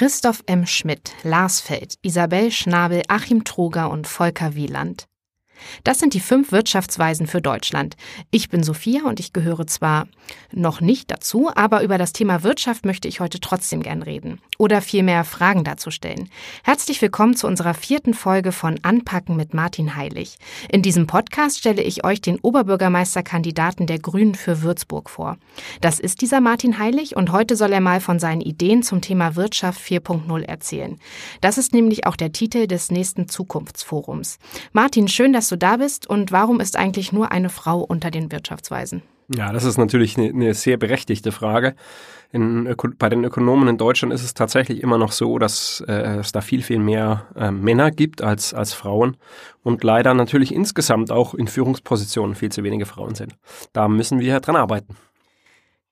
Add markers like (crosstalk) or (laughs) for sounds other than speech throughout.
Christoph M. Schmidt, Lars Feld, Isabel Schnabel, Achim Troger und Volker Wieland. Das sind die fünf Wirtschaftsweisen für Deutschland. Ich bin Sophia und ich gehöre zwar noch nicht dazu, aber über das Thema Wirtschaft möchte ich heute trotzdem gern reden oder vielmehr Fragen dazu stellen. Herzlich willkommen zu unserer vierten Folge von Anpacken mit Martin Heilig. In diesem Podcast stelle ich euch den Oberbürgermeisterkandidaten der Grünen für Würzburg vor. Das ist dieser Martin Heilig und heute soll er mal von seinen Ideen zum Thema Wirtschaft 4.0 erzählen. Das ist nämlich auch der Titel des nächsten Zukunftsforums. Martin, schön, dass du da bist und warum ist eigentlich nur eine Frau unter den Wirtschaftsweisen? Ja, das ist natürlich eine, eine sehr berechtigte Frage. In, bei den Ökonomen in Deutschland ist es tatsächlich immer noch so, dass äh, es da viel, viel mehr äh, Männer gibt als, als Frauen und leider natürlich insgesamt auch in Führungspositionen viel zu wenige Frauen sind. Da müssen wir dran arbeiten.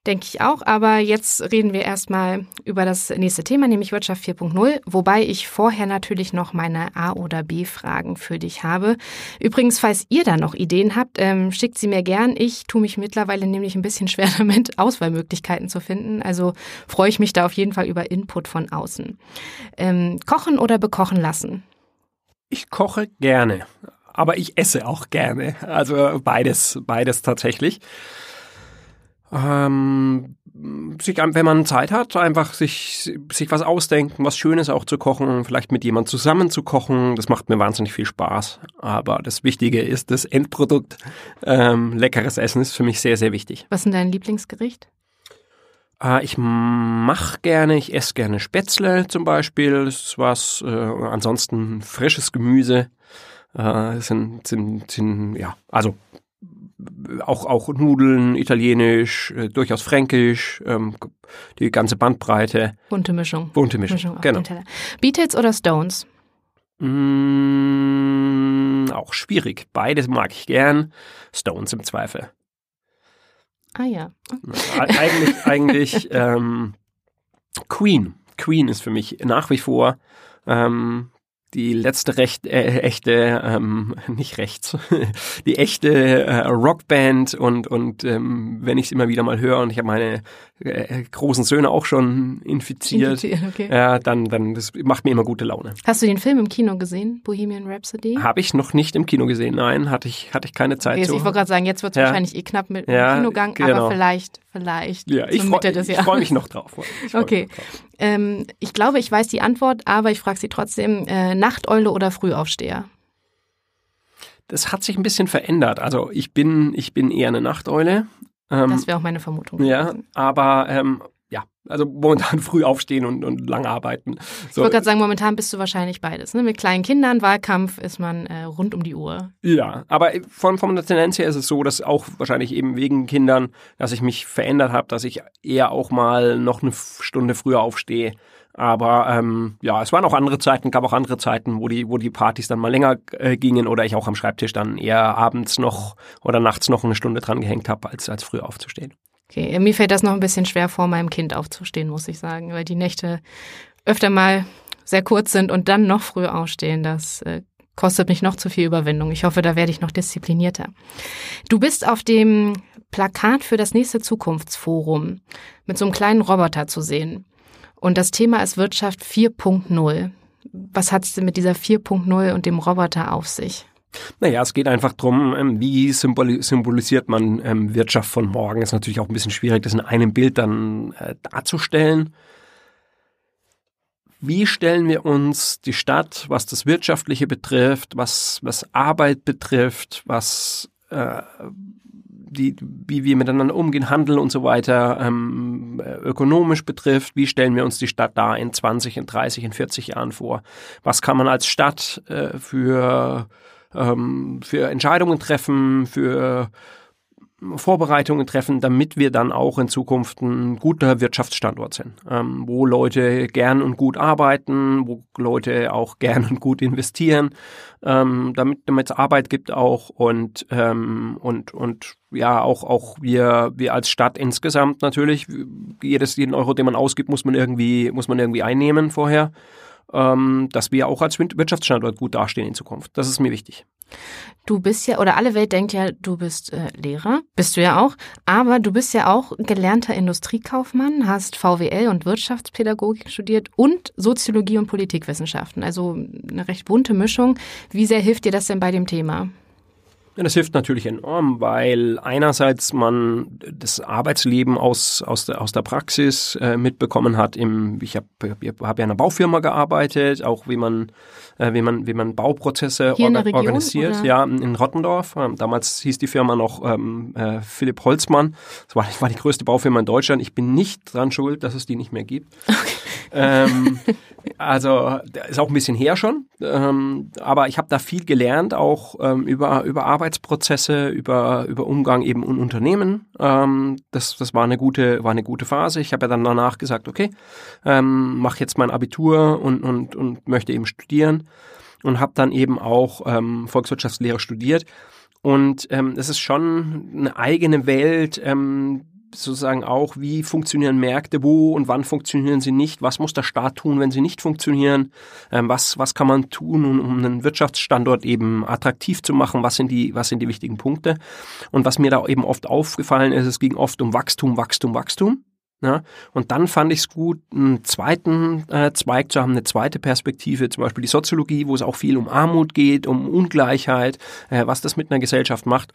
Denke ich auch, aber jetzt reden wir erstmal über das nächste Thema, nämlich Wirtschaft 4.0, wobei ich vorher natürlich noch meine A- oder B-Fragen für dich habe. Übrigens, falls ihr da noch Ideen habt, ähm, schickt sie mir gern. Ich tue mich mittlerweile nämlich ein bisschen (laughs) schwer damit, Auswahlmöglichkeiten zu finden. Also freue ich mich da auf jeden Fall über Input von außen. Ähm, kochen oder bekochen lassen? Ich koche gerne, aber ich esse auch gerne. Also beides, beides tatsächlich ähm, sich, wenn man Zeit hat, einfach sich, sich was ausdenken, was Schönes auch zu kochen, vielleicht mit jemand zusammen zu kochen. Das macht mir wahnsinnig viel Spaß. Aber das Wichtige ist das Endprodukt. Ähm, leckeres Essen ist für mich sehr, sehr wichtig. Was ist denn dein Lieblingsgericht? Äh, ich mache gerne, ich esse gerne Spätzle zum Beispiel. Das ist was. Äh, ansonsten frisches Gemüse. Äh, sind, sind, sind, ja, also auch, auch Nudeln, Italienisch, äh, durchaus Fränkisch, ähm, die ganze Bandbreite. Bunte Mischung. Bunte Mischung, Mischung genau. Beatles oder Stones? Mm, auch schwierig. Beides mag ich gern. Stones im Zweifel. Ah ja. Eigentlich, (laughs) eigentlich ähm, Queen. Queen ist für mich nach wie vor ähm, die letzte recht, äh, echte, ähm, (laughs) nicht rechts, (laughs) die echte äh, Rockband und, und ähm, wenn ich es immer wieder mal höre und ich habe meine äh, großen Söhne auch schon infiziert, infiziert okay. ja, dann, dann das macht mir immer gute Laune. Hast du den Film im Kino gesehen, Bohemian Rhapsody? Habe ich noch nicht im Kino gesehen, nein, hatte ich, hatte ich keine Zeit okay, zu. Ich wollte gerade sagen, jetzt wird es ja. wahrscheinlich eh knapp mit ja, dem Kinogang, genau. aber vielleicht, vielleicht ja, ich Mitte des Jahres. Ich freue mich noch drauf. okay. Noch drauf. Ähm, ich glaube, ich weiß die Antwort, aber ich frage sie trotzdem, äh, Nachteule oder Frühaufsteher? Das hat sich ein bisschen verändert. Also ich bin, ich bin eher eine Nachteule. Ähm, das wäre auch meine Vermutung. Ja, aber ähm, ja, also momentan (laughs) früh aufstehen und, und lang arbeiten. So. Ich wollte gerade sagen, momentan bist du wahrscheinlich beides. Ne? Mit kleinen Kindern, Wahlkampf ist man äh, rund um die Uhr. Ja, aber von, von der Tendenz her ist es so, dass auch wahrscheinlich eben wegen Kindern, dass ich mich verändert habe, dass ich eher auch mal noch eine Stunde früher aufstehe aber ähm, ja, es waren auch andere Zeiten, gab auch andere Zeiten, wo die, wo die Partys dann mal länger äh, gingen oder ich auch am Schreibtisch dann eher abends noch oder nachts noch eine Stunde dran gehängt habe, als, als früh aufzustehen. Okay, mir fällt das noch ein bisschen schwer vor, meinem Kind aufzustehen, muss ich sagen, weil die Nächte öfter mal sehr kurz sind und dann noch früh aufstehen, das äh, kostet mich noch zu viel Überwindung. Ich hoffe, da werde ich noch disziplinierter. Du bist auf dem Plakat für das nächste Zukunftsforum mit so einem kleinen Roboter zu sehen. Und das Thema ist Wirtschaft 4.0. Was hat es denn mit dieser 4.0 und dem Roboter auf sich? Naja, es geht einfach darum, ähm, wie symbolisiert man ähm, Wirtschaft von morgen. Ist natürlich auch ein bisschen schwierig, das in einem Bild dann äh, darzustellen. Wie stellen wir uns die Stadt, was das Wirtschaftliche betrifft, was, was Arbeit betrifft, was äh, die, wie wir miteinander umgehen, Handel und so weiter, ähm, ökonomisch betrifft, wie stellen wir uns die Stadt da in 20, in 30, in 40 Jahren vor? Was kann man als Stadt äh, für, ähm, für Entscheidungen treffen, für Vorbereitungen treffen, damit wir dann auch in Zukunft ein guter Wirtschaftsstandort sind, ähm, wo Leute gern und gut arbeiten, wo Leute auch gern und gut investieren, ähm, damit es Arbeit gibt auch und ähm, und und ja auch auch wir wir als Stadt insgesamt natürlich jedes jeden Euro, den man ausgibt, muss man irgendwie muss man irgendwie einnehmen vorher, ähm, dass wir auch als Wirtschaftsstandort gut dastehen in Zukunft. Das ist mir wichtig. Du bist ja, oder alle Welt denkt ja, du bist äh, Lehrer, bist du ja auch, aber du bist ja auch gelernter Industriekaufmann, hast VWL und Wirtschaftspädagogik studiert und Soziologie und Politikwissenschaften. Also eine recht bunte Mischung. Wie sehr hilft dir das denn bei dem Thema? Ja, das hilft natürlich enorm, weil einerseits man das Arbeitsleben aus, aus, der, aus der Praxis äh, mitbekommen hat. Im, ich habe hab ja in einer Baufirma gearbeitet, auch wie man, äh, wie man, wie man Bauprozesse orga Region, organisiert. Oder? Ja, in Rottendorf. Ähm, damals hieß die Firma noch ähm, äh, Philipp Holzmann. Das war, war die größte Baufirma in Deutschland. Ich bin nicht dran schuld, dass es die nicht mehr gibt. Okay. Ähm, (laughs) also ist auch ein bisschen her schon, ähm, aber ich habe da viel gelernt, auch ähm, über, über Arbeitsprozesse, über, über Umgang eben in Unternehmen. Ähm, das, das war eine gute, war eine gute Phase. Ich habe ja dann danach gesagt, okay, ähm, mache jetzt mein Abitur und, und, und möchte eben studieren und habe dann eben auch ähm, Volkswirtschaftslehre studiert. Und ähm, es ist schon eine eigene Welt, ähm, sozusagen auch, wie funktionieren Märkte, wo und wann funktionieren sie nicht, was muss der Staat tun, wenn sie nicht funktionieren, ähm, was, was kann man tun, um, einen Wirtschaftsstandort eben attraktiv zu machen, was sind die, was sind die wichtigen Punkte. Und was mir da eben oft aufgefallen ist, es ging oft um Wachstum, Wachstum, Wachstum. Ja, und dann fand ich es gut, einen zweiten äh, Zweig zu haben, eine zweite Perspektive, zum Beispiel die Soziologie, wo es auch viel um Armut geht, um Ungleichheit, äh, was das mit einer Gesellschaft macht.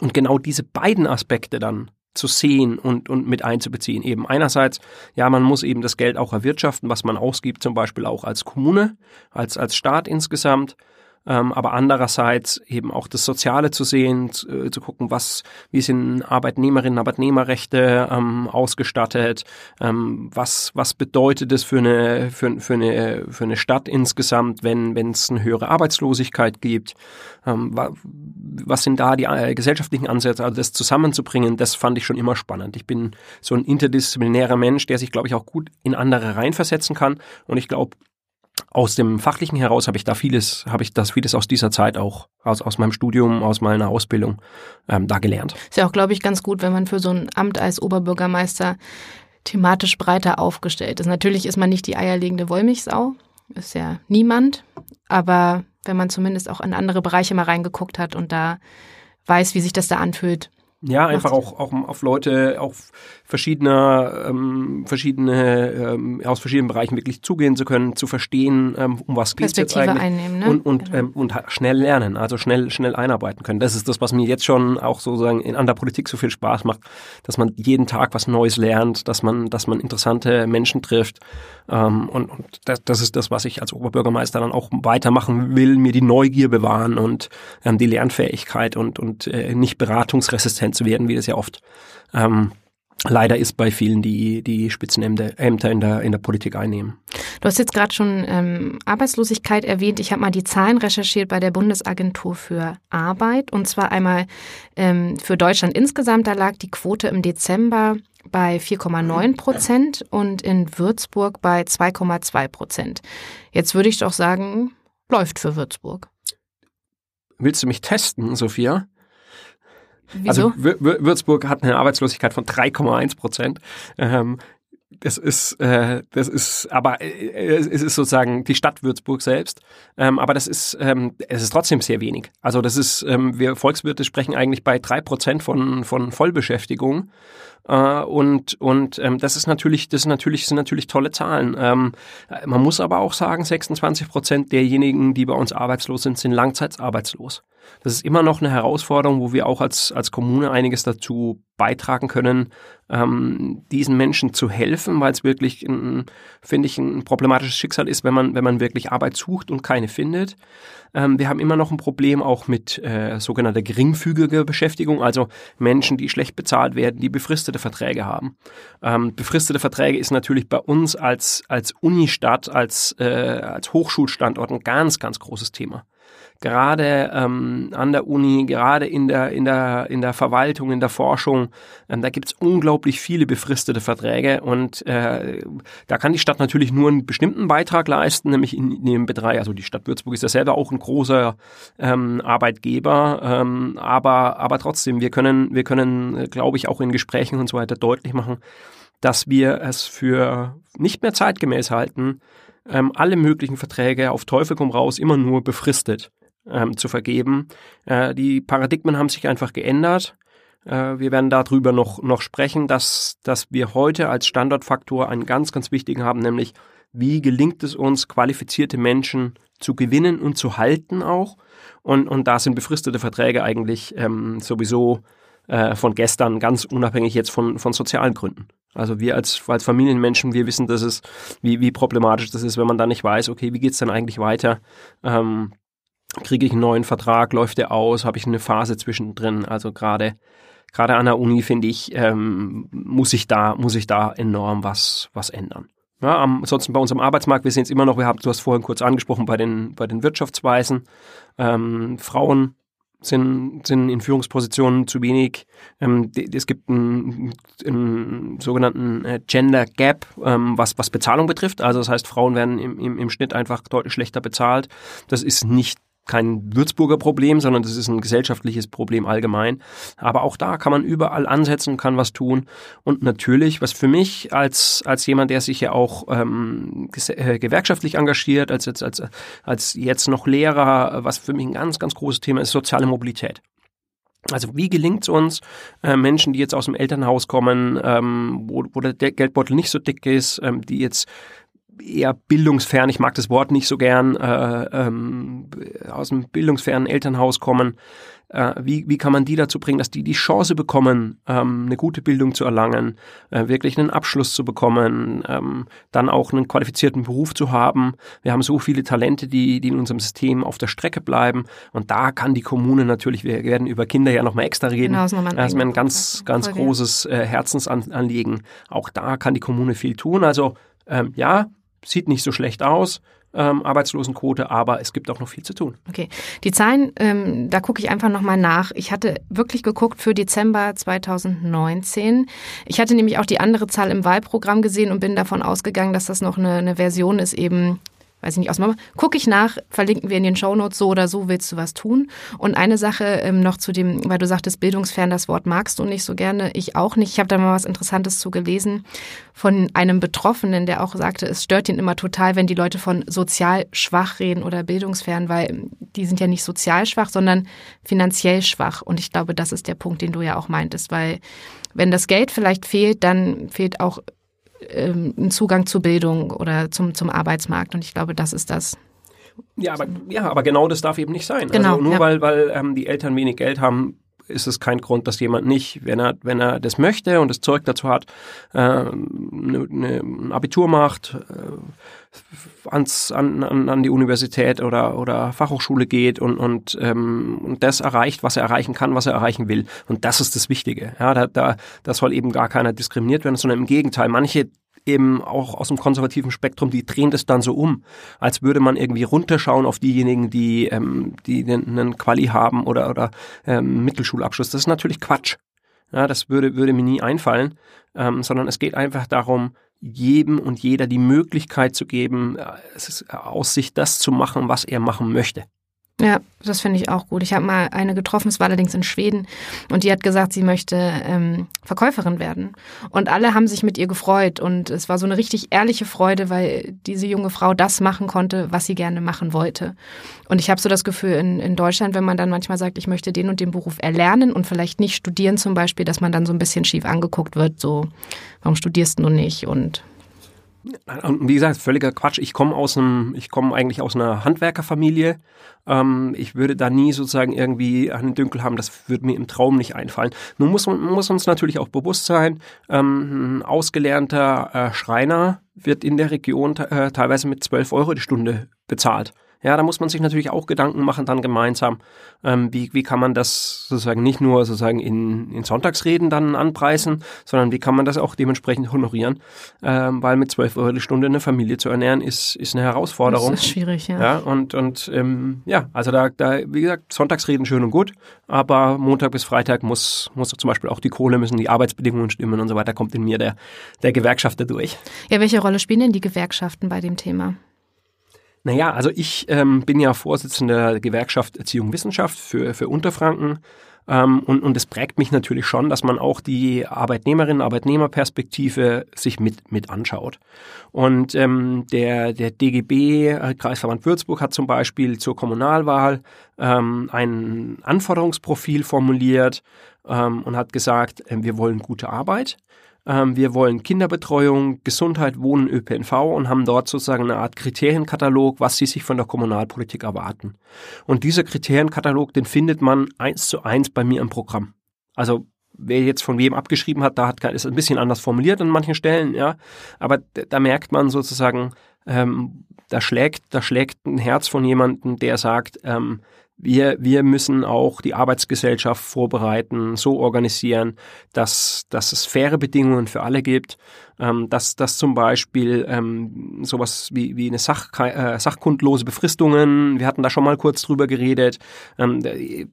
Und genau diese beiden Aspekte dann zu sehen und, und mit einzubeziehen. Eben einerseits, ja, man muss eben das Geld auch erwirtschaften, was man ausgibt, zum Beispiel auch als Kommune, als, als Staat insgesamt ähm, aber andererseits eben auch das Soziale zu sehen, zu, äh, zu gucken, was, wie sind Arbeitnehmerinnen, Arbeitnehmerrechte ähm, ausgestattet, ähm, was, was bedeutet es für eine, für, für eine, für eine Stadt insgesamt, wenn, es eine höhere Arbeitslosigkeit gibt, ähm, was sind da die äh, gesellschaftlichen Ansätze, also das zusammenzubringen, das fand ich schon immer spannend. Ich bin so ein interdisziplinärer Mensch, der sich, glaube ich, auch gut in andere reinversetzen kann. Und ich glaube, aus dem Fachlichen heraus habe ich da vieles, habe ich das vieles aus dieser Zeit auch, aus, aus meinem Studium, aus meiner Ausbildung ähm, da gelernt. Ist ja auch, glaube ich, ganz gut, wenn man für so ein Amt als Oberbürgermeister thematisch breiter aufgestellt ist. Natürlich ist man nicht die eierlegende Wollmilchsau, ist ja niemand, aber wenn man zumindest auch in andere Bereiche mal reingeguckt hat und da weiß, wie sich das da anfühlt, ja, einfach auch, auch auf Leute, auf verschiedene, ähm, verschiedene ähm, aus verschiedenen Bereichen wirklich zugehen zu können, zu verstehen, ähm, um was geht es jetzt eigentlich einnehmen, ne? und und, genau. ähm, und schnell lernen, also schnell schnell einarbeiten können. Das ist das, was mir jetzt schon auch sozusagen in an der Politik so viel Spaß macht, dass man jeden Tag was Neues lernt, dass man dass man interessante Menschen trifft ähm, und, und das, das ist das, was ich als Oberbürgermeister dann auch weitermachen will, mir die Neugier bewahren und ähm, die Lernfähigkeit und und äh, nicht beratungsresistent zu werden, wie das ja oft ähm, leider ist bei vielen, die die Spitzenämter in der, in der Politik einnehmen. Du hast jetzt gerade schon ähm, Arbeitslosigkeit erwähnt. Ich habe mal die Zahlen recherchiert bei der Bundesagentur für Arbeit und zwar einmal ähm, für Deutschland insgesamt. Da lag die Quote im Dezember bei 4,9 Prozent und in Würzburg bei 2,2 Prozent. Jetzt würde ich doch sagen, läuft für Würzburg. Willst du mich testen, Sophia? Wieso? Also Würzburg hat eine Arbeitslosigkeit von 3,1 Prozent. Ähm, das ist, äh, das ist, aber äh, es ist sozusagen die Stadt Würzburg selbst. Ähm, aber das ist, ähm, es ist trotzdem sehr wenig. Also das ist, ähm, wir Volkswirte sprechen eigentlich bei drei Prozent von von Vollbeschäftigung. Äh, und und ähm, das ist natürlich, das ist natürlich, sind natürlich tolle Zahlen. Ähm, man muss aber auch sagen, 26 Prozent derjenigen, die bei uns arbeitslos sind, sind langzeitarbeitslos. Das ist immer noch eine Herausforderung, wo wir auch als, als Kommune einiges dazu beitragen können, ähm, diesen Menschen zu helfen, weil es wirklich, finde ich, ein problematisches Schicksal ist, wenn man, wenn man wirklich Arbeit sucht und keine findet. Ähm, wir haben immer noch ein Problem auch mit äh, sogenannter geringfügiger Beschäftigung, also Menschen, die schlecht bezahlt werden, die befristete Verträge haben. Ähm, befristete Verträge ist natürlich bei uns als, als Unistadt, als, äh, als Hochschulstandort ein ganz, ganz großes Thema gerade ähm, an der Uni, gerade in der, in der, in der Verwaltung, in der Forschung, ähm, da gibt es unglaublich viele befristete Verträge und äh, da kann die Stadt natürlich nur einen bestimmten Beitrag leisten, nämlich in, in dem Bereich, also die Stadt Würzburg ist ja selber auch ein großer ähm, Arbeitgeber, ähm, aber, aber trotzdem, wir können, wir können, glaube ich, auch in Gesprächen und so weiter deutlich machen, dass wir es für nicht mehr zeitgemäß halten, ähm, alle möglichen Verträge auf Teufel komm raus immer nur befristet ähm, zu vergeben. Äh, die Paradigmen haben sich einfach geändert. Äh, wir werden darüber noch, noch sprechen, dass, dass wir heute als Standortfaktor einen ganz, ganz wichtigen haben, nämlich wie gelingt es uns, qualifizierte Menschen zu gewinnen und zu halten auch. Und, und da sind befristete Verträge eigentlich ähm, sowieso äh, von gestern, ganz unabhängig jetzt von, von sozialen Gründen. Also wir als, als Familienmenschen, wir wissen, dass es, wie, wie problematisch das ist, wenn man da nicht weiß, okay, wie geht's dann eigentlich weiter? Ähm, kriege ich einen neuen Vertrag, läuft der aus, habe ich eine Phase zwischendrin? Also gerade gerade an der Uni finde ich, ähm, muss ich da muss ich da enorm was was ändern. Ja, ansonsten bei uns am Arbeitsmarkt, wir sehen es immer noch, wir haben, du hast vorhin kurz angesprochen, bei den, bei den Wirtschaftsweisen, ähm, Frauen sind, sind in Führungspositionen zu wenig. Ähm, es gibt einen, einen sogenannten äh, Gender Gap, ähm, was, was Bezahlung betrifft. Also das heißt, Frauen werden im, im, im Schnitt einfach deutlich schlechter bezahlt. Das ist nicht kein Würzburger Problem, sondern das ist ein gesellschaftliches Problem allgemein. Aber auch da kann man überall ansetzen, kann was tun. Und natürlich, was für mich als, als jemand, der sich ja auch ähm, äh, gewerkschaftlich engagiert, als, als, als, als jetzt noch Lehrer, was für mich ein ganz, ganz großes Thema ist, soziale Mobilität. Also wie gelingt es uns, äh, Menschen, die jetzt aus dem Elternhaus kommen, ähm, wo, wo der Geldbeutel nicht so dick ist, ähm, die jetzt eher bildungsfern, ich mag das Wort nicht so gern, äh, ähm, aus einem bildungsfernen Elternhaus kommen. Äh, wie, wie kann man die dazu bringen, dass die die Chance bekommen, ähm, eine gute Bildung zu erlangen, äh, wirklich einen Abschluss zu bekommen, ähm, dann auch einen qualifizierten Beruf zu haben. Wir haben so viele Talente, die, die in unserem System auf der Strecke bleiben. Und da kann die Kommune natürlich, wir werden über Kinder ja nochmal extra reden. Genau, das ist mir ein ganz, ganz großes äh, Herzensanliegen. Auch da kann die Kommune viel tun. Also ähm, ja, sieht nicht so schlecht aus. Ähm, Arbeitslosenquote, aber es gibt auch noch viel zu tun. Okay, die Zahlen, ähm, da gucke ich einfach nochmal nach. Ich hatte wirklich geguckt für Dezember 2019. Ich hatte nämlich auch die andere Zahl im Wahlprogramm gesehen und bin davon ausgegangen, dass das noch eine, eine Version ist, eben weiß ich nicht, aus Mama. Gucke ich nach, verlinken wir in den Shownotes, so oder so willst du was tun. Und eine Sache ähm, noch zu dem, weil du sagtest, bildungsfern, das Wort magst du nicht so gerne, ich auch nicht. Ich habe da mal was Interessantes zu gelesen von einem Betroffenen, der auch sagte, es stört ihn immer total, wenn die Leute von sozial schwach reden oder bildungsfern, weil die sind ja nicht sozial schwach, sondern finanziell schwach. Und ich glaube, das ist der Punkt, den du ja auch meintest, weil wenn das Geld vielleicht fehlt, dann fehlt auch ähm, einen Zugang zu Bildung oder zum, zum Arbeitsmarkt. Und ich glaube, das ist das. Ja, aber, ja, aber genau das darf eben nicht sein. Genau, also nur ja. weil, weil ähm, die Eltern wenig Geld haben, ist es kein Grund, dass jemand nicht, wenn er, wenn er das möchte und das Zeug dazu hat, äh, ne, ne, ein Abitur macht, äh, ans, an, an, an die Universität oder, oder Fachhochschule geht und, und, ähm, und das erreicht, was er erreichen kann, was er erreichen will. Und das ist das Wichtige. Ja, da, da, da soll eben gar keiner diskriminiert werden, sondern im Gegenteil. Manche eben auch aus dem konservativen Spektrum, die drehen das dann so um, als würde man irgendwie runterschauen auf diejenigen, die, ähm, die einen Quali haben oder, oder ähm, Mittelschulabschluss. Das ist natürlich Quatsch. Ja, das würde, würde mir nie einfallen, ähm, sondern es geht einfach darum, jedem und jeder die Möglichkeit zu geben, äh, ist aus sich das zu machen, was er machen möchte. Ja, das finde ich auch gut. Ich habe mal eine getroffen, es war allerdings in Schweden, und die hat gesagt, sie möchte ähm, Verkäuferin werden. Und alle haben sich mit ihr gefreut. Und es war so eine richtig ehrliche Freude, weil diese junge Frau das machen konnte, was sie gerne machen wollte. Und ich habe so das Gefühl, in, in Deutschland, wenn man dann manchmal sagt, ich möchte den und den Beruf erlernen und vielleicht nicht studieren zum Beispiel, dass man dann so ein bisschen schief angeguckt wird, so, warum studierst du nicht? Und und wie gesagt, völliger Quatsch. Ich komme aus einem, ich komme eigentlich aus einer Handwerkerfamilie. Ähm, ich würde da nie sozusagen irgendwie einen Dünkel haben. Das würde mir im Traum nicht einfallen. Nun muss muss uns natürlich auch bewusst sein, ähm, ein ausgelernter äh, Schreiner wird in der Region äh, teilweise mit 12 Euro die Stunde bezahlt. Ja, da muss man sich natürlich auch Gedanken machen, dann gemeinsam, ähm, wie, wie kann man das sozusagen nicht nur sozusagen in, in Sonntagsreden dann anpreisen, sondern wie kann man das auch dementsprechend honorieren, ähm, weil mit 12 Euro die Stunde eine Familie zu ernähren, ist, ist eine Herausforderung. Das ist schwierig, ja. ja und und ähm, ja, also da, da, wie gesagt, Sonntagsreden schön und gut, aber Montag bis Freitag muss, muss zum Beispiel auch die Kohle müssen, die Arbeitsbedingungen stimmen und so weiter, kommt in mir der, der Gewerkschafter durch. Ja, welche Rolle spielen denn die Gewerkschaften bei dem Thema? Naja, also ich ähm, bin ja Vorsitzender der Gewerkschaft Erziehung Wissenschaft für, für Unterfranken. Ähm, und, und es prägt mich natürlich schon, dass man auch die Arbeitnehmerinnen, Arbeitnehmerperspektive sich mit, mit anschaut. Und ähm, der, der DGB, äh, Kreisverband Würzburg, hat zum Beispiel zur Kommunalwahl ähm, ein Anforderungsprofil formuliert ähm, und hat gesagt, äh, wir wollen gute Arbeit. Ähm, wir wollen Kinderbetreuung, Gesundheit, Wohnen, ÖPNV und haben dort sozusagen eine Art Kriterienkatalog, was sie sich von der Kommunalpolitik erwarten. Und dieser Kriterienkatalog, den findet man eins zu eins bei mir im Programm. Also wer jetzt von wem abgeschrieben hat, da hat, ist ein bisschen anders formuliert an manchen Stellen, ja. Aber da merkt man sozusagen, ähm, da schlägt, da schlägt ein Herz von jemandem, der sagt, ähm, wir, wir müssen auch die Arbeitsgesellschaft vorbereiten, so organisieren, dass, dass es faire Bedingungen für alle gibt, ähm, dass, dass zum Beispiel ähm, sowas wie, wie eine Sach, äh, sachkundlose Befristungen, wir hatten da schon mal kurz drüber geredet, ähm,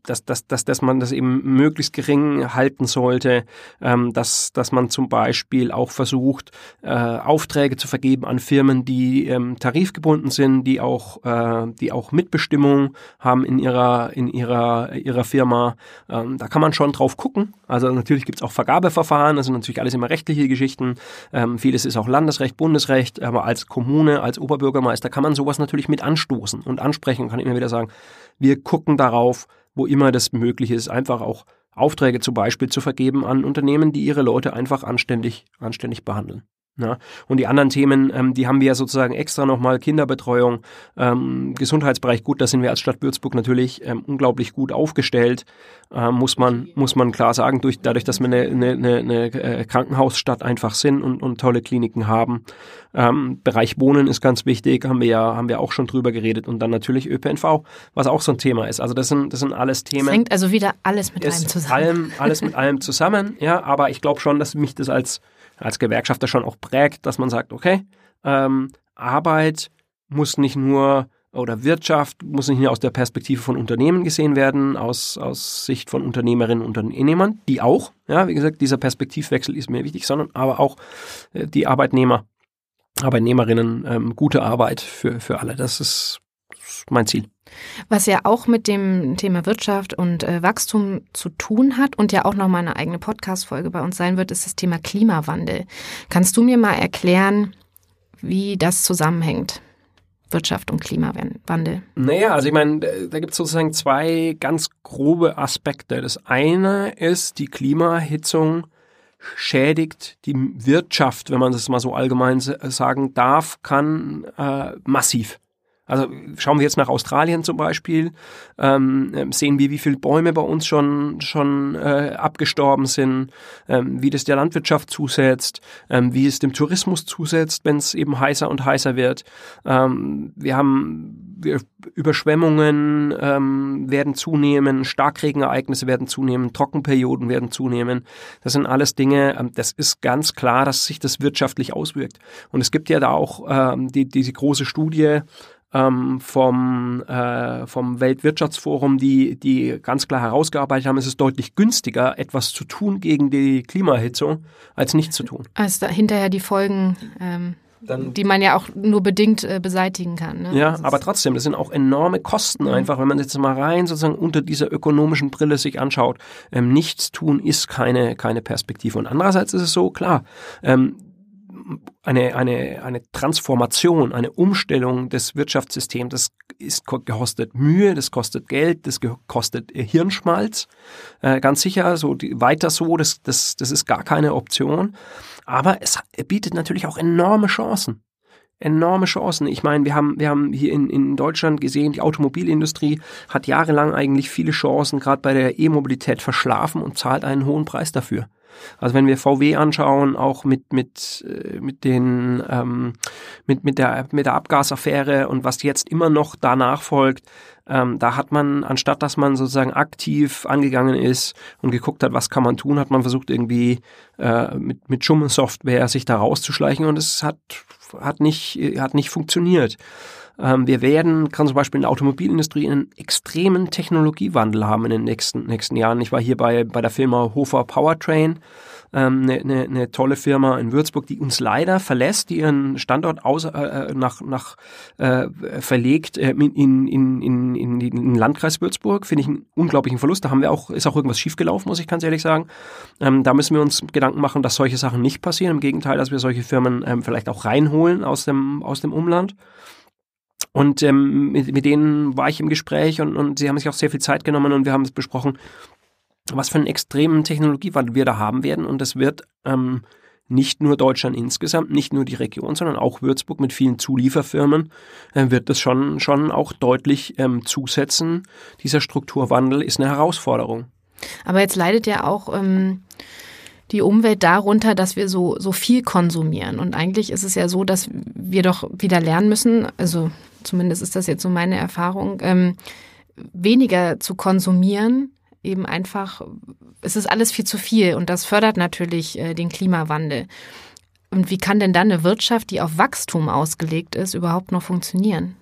dass, dass, dass, dass man das eben möglichst gering halten sollte, ähm, dass, dass man zum Beispiel auch versucht, äh, Aufträge zu vergeben an Firmen, die ähm, tarifgebunden sind, die auch, äh, die auch Mitbestimmung haben in ihrer, in ihrer, ihrer Firma. Ähm, da kann man schon drauf gucken. Also natürlich gibt es auch Vergabeverfahren, das sind natürlich alles immer rechtliche Geschichten. Ähm, vieles ist auch Landesrecht, Bundesrecht, aber als Kommune, als Oberbürgermeister kann man sowas natürlich mit anstoßen und ansprechen und kann immer wieder sagen, wir gucken darauf, wo immer das möglich ist, einfach auch Aufträge zum Beispiel zu vergeben an Unternehmen, die ihre Leute einfach anständig, anständig behandeln. Ja, und die anderen Themen, ähm, die haben wir ja sozusagen extra nochmal Kinderbetreuung, ähm, Gesundheitsbereich, gut, da sind wir als Stadt Würzburg natürlich ähm, unglaublich gut aufgestellt, ähm, muss man muss man klar sagen, durch, dadurch, dass wir eine, eine, eine, äh, Krankenhausstadt einfach sind und, und tolle Kliniken haben. Ähm, Bereich Wohnen ist ganz wichtig, haben wir ja haben wir auch schon drüber geredet und dann natürlich ÖPNV, was auch so ein Thema ist. Also das sind das sind alles Themen. Es hängt also wieder alles mit allem zusammen. Allem, alles mit allem zusammen, ja, aber ich glaube schon, dass mich das als als Gewerkschafter schon auch prägt, dass man sagt, okay, ähm, Arbeit muss nicht nur oder Wirtschaft muss nicht nur aus der Perspektive von Unternehmen gesehen werden, aus, aus Sicht von Unternehmerinnen und Unternehmern, die auch, ja, wie gesagt, dieser Perspektivwechsel ist mir wichtig, sondern aber auch äh, die Arbeitnehmer, Arbeitnehmerinnen, ähm, gute Arbeit für, für alle. Das ist mein Ziel. Was ja auch mit dem Thema Wirtschaft und äh, Wachstum zu tun hat und ja auch nochmal eine eigene Podcast-Folge bei uns sein wird, ist das Thema Klimawandel. Kannst du mir mal erklären, wie das zusammenhängt? Wirtschaft und Klimawandel? Naja, also ich meine, da gibt es sozusagen zwei ganz grobe Aspekte. Das eine ist, die Klimahitzung schädigt die Wirtschaft, wenn man das mal so allgemein sagen darf, kann äh, massiv. Also schauen wir jetzt nach Australien zum Beispiel, ähm, ähm, sehen wir, wie viele Bäume bei uns schon, schon äh, abgestorben sind, ähm, wie das der Landwirtschaft zusetzt, ähm, wie es dem Tourismus zusetzt, wenn es eben heißer und heißer wird. Ähm, wir haben wir, Überschwemmungen ähm, werden zunehmen, Starkregenereignisse werden zunehmen, Trockenperioden werden zunehmen. Das sind alles Dinge, das ist ganz klar, dass sich das wirtschaftlich auswirkt. Und es gibt ja da auch die, diese große Studie, ähm, vom, äh, vom Weltwirtschaftsforum, die, die ganz klar herausgearbeitet haben, es ist deutlich günstiger, etwas zu tun gegen die Klimaerhitzung, als nichts zu tun. Als da hinterher die Folgen, ähm, Dann, die man ja auch nur bedingt äh, beseitigen kann. Ne? Ja, also aber trotzdem, das sind auch enorme Kosten mhm. einfach, wenn man jetzt mal rein sozusagen unter dieser ökonomischen Brille sich anschaut. Ähm, nichts tun ist keine, keine Perspektive. Und andererseits ist es so, klar, ähm, eine, eine, eine Transformation, eine Umstellung des Wirtschaftssystems, das ist, kostet Mühe, das kostet Geld, das kostet Hirnschmalz. Äh, ganz sicher, so die, weiter so, das, das, das ist gar keine Option. Aber es bietet natürlich auch enorme Chancen enorme Chancen. Ich meine, wir haben, wir haben hier in, in Deutschland gesehen, die Automobilindustrie hat jahrelang eigentlich viele Chancen, gerade bei der E-Mobilität verschlafen und zahlt einen hohen Preis dafür. Also wenn wir VW anschauen, auch mit mit äh, mit den ähm, mit mit der mit der Abgasaffäre und was jetzt immer noch danach folgt, ähm, da hat man anstatt dass man sozusagen aktiv angegangen ist und geguckt hat, was kann man tun, hat man versucht irgendwie äh, mit mit Schummelsoftware sich da rauszuschleichen und es hat hat nicht hat nicht funktioniert. Ähm, wir werden, kann zum Beispiel in der Automobilindustrie einen extremen Technologiewandel haben in den nächsten, nächsten Jahren. Ich war hier bei, bei der Firma Hofer Powertrain ähm, eine, eine, eine tolle Firma in Würzburg, die uns leider verlässt, die ihren Standort aus, äh, nach, nach äh, verlegt äh, in, in, in, in, in den Landkreis Würzburg. Finde ich einen unglaublichen Verlust. Da haben wir auch, ist auch irgendwas schiefgelaufen, muss ich ganz ehrlich sagen. Ähm, da müssen wir uns Gedanken machen, dass solche Sachen nicht passieren. Im Gegenteil, dass wir solche Firmen ähm, vielleicht auch reinholen aus dem, aus dem Umland. Und ähm, mit, mit denen war ich im Gespräch und, und sie haben sich auch sehr viel Zeit genommen und wir haben es besprochen, was für einen extremen Technologiewandel wir da haben werden. Und das wird ähm, nicht nur Deutschland insgesamt, nicht nur die Region, sondern auch Würzburg mit vielen Zulieferfirmen äh, wird das schon, schon auch deutlich ähm, zusetzen. Dieser Strukturwandel ist eine Herausforderung. Aber jetzt leidet ja auch ähm, die Umwelt darunter, dass wir so, so viel konsumieren. Und eigentlich ist es ja so, dass wir doch wieder lernen müssen, also zumindest ist das jetzt so meine Erfahrung, ähm, weniger zu konsumieren, eben einfach, es ist alles viel zu viel und das fördert natürlich äh, den Klimawandel. Und wie kann denn dann eine Wirtschaft, die auf Wachstum ausgelegt ist, überhaupt noch funktionieren?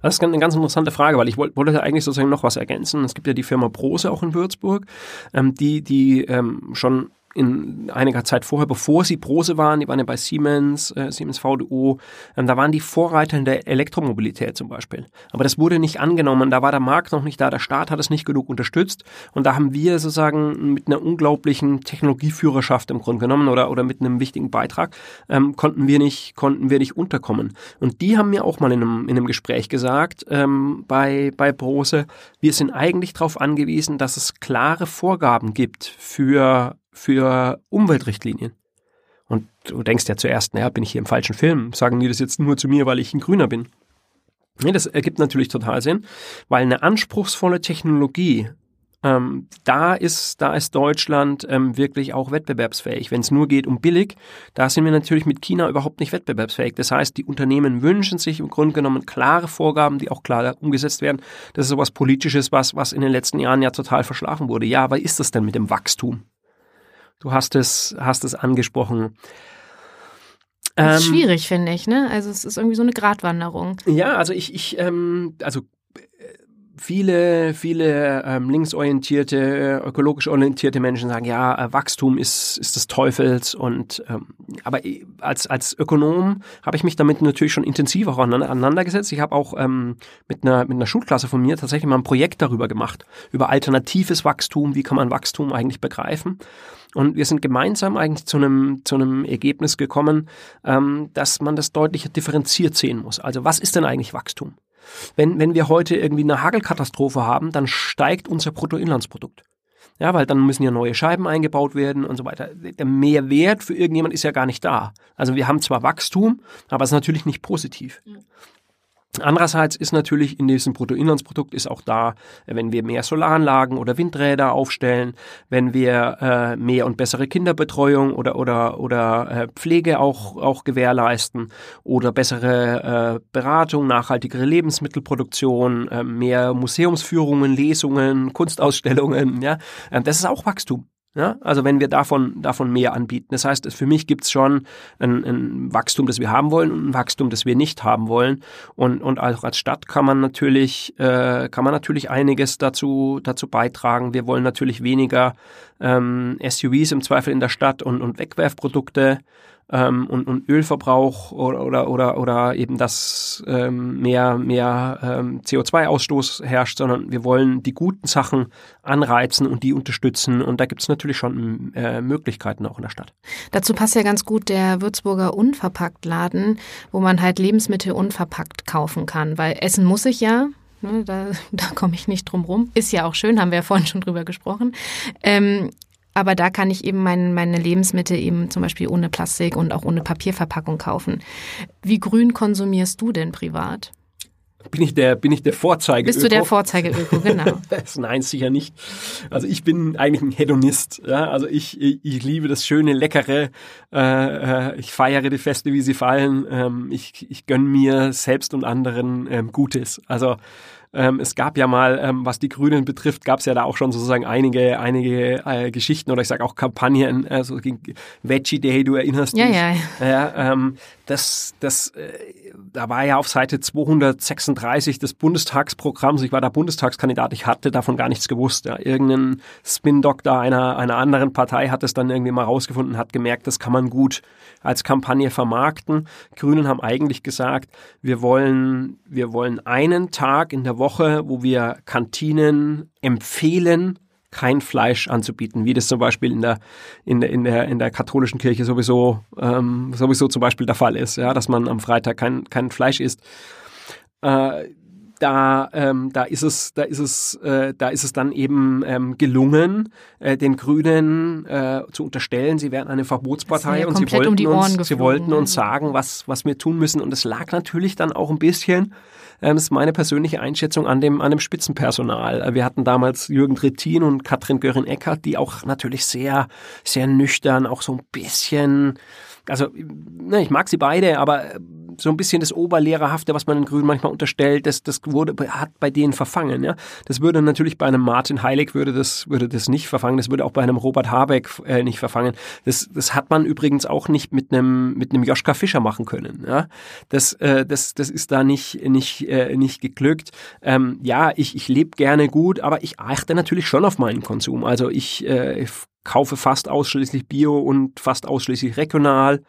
Das ist eine ganz interessante Frage, weil ich wollte, wollte eigentlich sozusagen noch was ergänzen. Es gibt ja die Firma Brose auch in Würzburg, ähm, die, die ähm, schon in einiger Zeit vorher, bevor sie Prose waren, die waren ja bei Siemens, äh, Siemens VDO, ähm, da waren die Vorreiter in der Elektromobilität zum Beispiel. Aber das wurde nicht angenommen, da war der Markt noch nicht da, der Staat hat es nicht genug unterstützt und da haben wir sozusagen mit einer unglaublichen Technologieführerschaft im Grunde genommen oder, oder mit einem wichtigen Beitrag ähm, konnten wir nicht, konnten wir nicht unterkommen. Und die haben mir auch mal in einem, in einem Gespräch gesagt, ähm, bei, bei Brose, wir sind eigentlich darauf angewiesen, dass es klare Vorgaben gibt für für Umweltrichtlinien. Und du denkst ja zuerst, naja, bin ich hier im falschen Film? Sagen die das jetzt nur zu mir, weil ich ein Grüner bin? Nee, das ergibt natürlich total Sinn, weil eine anspruchsvolle Technologie ähm, da ist, da ist Deutschland ähm, wirklich auch wettbewerbsfähig. Wenn es nur geht um billig, da sind wir natürlich mit China überhaupt nicht wettbewerbsfähig. Das heißt, die Unternehmen wünschen sich im Grunde genommen klare Vorgaben, die auch klar umgesetzt werden. Das ist sowas Politisches, was, was in den letzten Jahren ja total verschlafen wurde. Ja, aber ist das denn mit dem Wachstum? Du hast es, hast es angesprochen. Das ist ähm, schwierig, finde ich, ne? Also es ist irgendwie so eine Gratwanderung. Ja, also ich, ich, ähm, also viele, viele ähm, linksorientierte, ökologisch orientierte Menschen sagen, ja, äh, Wachstum ist, ist des Teufels und ähm, aber als, als Ökonom habe ich mich damit natürlich schon intensiv auch auseinandergesetzt. Ich habe auch ähm, mit, einer, mit einer Schulklasse von mir tatsächlich mal ein Projekt darüber gemacht, über alternatives Wachstum, wie kann man Wachstum eigentlich begreifen. Und wir sind gemeinsam eigentlich zu einem, zu einem Ergebnis gekommen, ähm, dass man das deutlicher differenziert sehen muss. Also was ist denn eigentlich Wachstum? Wenn, wenn wir heute irgendwie eine Hagelkatastrophe haben, dann steigt unser Bruttoinlandsprodukt. Ja, weil dann müssen ja neue Scheiben eingebaut werden und so weiter. Der Mehrwert für irgendjemand ist ja gar nicht da. Also wir haben zwar Wachstum, aber es ist natürlich nicht positiv. Andererseits ist natürlich in diesem Bruttoinlandsprodukt ist auch da, wenn wir mehr Solaranlagen oder Windräder aufstellen, wenn wir äh, mehr und bessere Kinderbetreuung oder oder oder äh, Pflege auch auch gewährleisten oder bessere äh, Beratung, nachhaltigere Lebensmittelproduktion, äh, mehr Museumsführungen, Lesungen, Kunstausstellungen, ja, äh, das ist auch Wachstum. Ja, also wenn wir davon, davon mehr anbieten. Das heißt, für mich gibt es schon ein, ein, Wachstum, das wir haben wollen und ein Wachstum, das wir nicht haben wollen. Und, und auch als Stadt kann man natürlich, äh, kann man natürlich einiges dazu, dazu beitragen. Wir wollen natürlich weniger ähm, SUVs im Zweifel in der Stadt und, und Wegwerfprodukte ähm, und, und Ölverbrauch oder, oder, oder, oder eben, dass ähm, mehr, mehr ähm, CO2-Ausstoß herrscht, sondern wir wollen die guten Sachen anreizen und die unterstützen. Und da gibt es natürlich schon äh, Möglichkeiten auch in der Stadt. Dazu passt ja ganz gut der Würzburger Unverpacktladen, wo man halt Lebensmittel unverpackt kaufen kann, weil Essen muss ich ja, Ne, da, (laughs) da komme ich nicht drum rum. Ist ja auch schön, haben wir ja vorhin schon drüber gesprochen. Ähm, aber da kann ich eben mein, meine Lebensmittel eben zum Beispiel ohne Plastik und auch ohne Papierverpackung kaufen. Wie grün konsumierst du denn privat? Bin ich der, bin ich der Vorzeige Bist du der Vorzeige Öko, genau. (laughs) nein, sicher nicht. Also ich bin eigentlich ein Hedonist. Ja? Also ich, ich, ich liebe das schöne, leckere. Äh, äh ich feiere die Feste, wie sie fallen. Ähm, ich, ich gönne mir selbst und anderen ähm, Gutes. Also Ähm, es gab ja mal, ähm, was die Grünen betrifft, gab es ja da auch schon sozusagen einige, einige äh, Geschichten oder ich sage auch Kampagnen, also gegen Veggie Day, du erinnerst ja, dich. Ja, ja. ja ähm, das, das, äh, da war ja auf Seite 236 des Bundestagsprogramms, ich war da Bundestagskandidat, ich hatte davon gar nichts gewusst. Ja. Irgendein Spin-Doktor einer, einer anderen Partei hat es dann irgendwie mal rausgefunden, hat gemerkt, das kann man gut als Kampagne vermarkten. Grünen haben eigentlich gesagt, wir wollen, wir wollen einen Tag in der Woche, wo wir Kantinen empfehlen, kein Fleisch anzubieten, wie das zum Beispiel in der, in der, in der, in der katholischen Kirche sowieso, ähm, sowieso zum Beispiel der Fall ist, ja, dass man am Freitag kein, kein Fleisch isst. Äh, da, ähm, da ist es, da ist es, äh, da ist es dann eben ähm, gelungen, äh, den Grünen äh, zu unterstellen, sie wären eine Verbotspartei ja und sie wollten, um uns, sie wollten uns sagen, was, was wir tun müssen. Und es lag natürlich dann auch ein bisschen, ähm, ist meine persönliche Einschätzung an dem, an dem Spitzenpersonal. Wir hatten damals Jürgen Trittin und Katrin Göring-Eckert, die auch natürlich sehr, sehr nüchtern, auch so ein bisschen also ne, ich mag sie beide, aber so ein bisschen das Oberlehrerhafte, was man den Grünen manchmal unterstellt, das, das wurde, hat bei denen verfangen. Ja? Das würde natürlich bei einem Martin Heilig würde das, würde das nicht verfangen, das würde auch bei einem Robert Habeck äh, nicht verfangen. Das, das hat man übrigens auch nicht mit einem, mit einem Joschka Fischer machen können. Ja? Das, äh, das, das ist da nicht, nicht, äh, nicht geglückt. Ähm, ja, ich, ich lebe gerne gut, aber ich achte natürlich schon auf meinen Konsum. Also ich, äh, kaufe fast ausschließlich Bio und fast ausschließlich regional.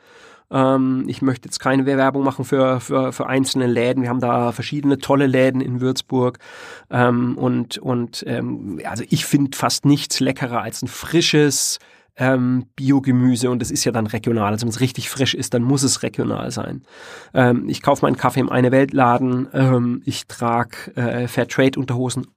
Ähm, ich möchte jetzt keine Werbung machen für, für, für einzelne Läden. Wir haben da verschiedene tolle Läden in Würzburg. Ähm, und und ähm, also ich finde fast nichts leckerer als ein frisches ähm, Biogemüse und es ist ja dann regional. Also wenn es richtig frisch ist, dann muss es regional sein. Ähm, ich kaufe meinen Kaffee im Eine Weltladen. Ähm, ich trage äh, Fairtrade Unterhosen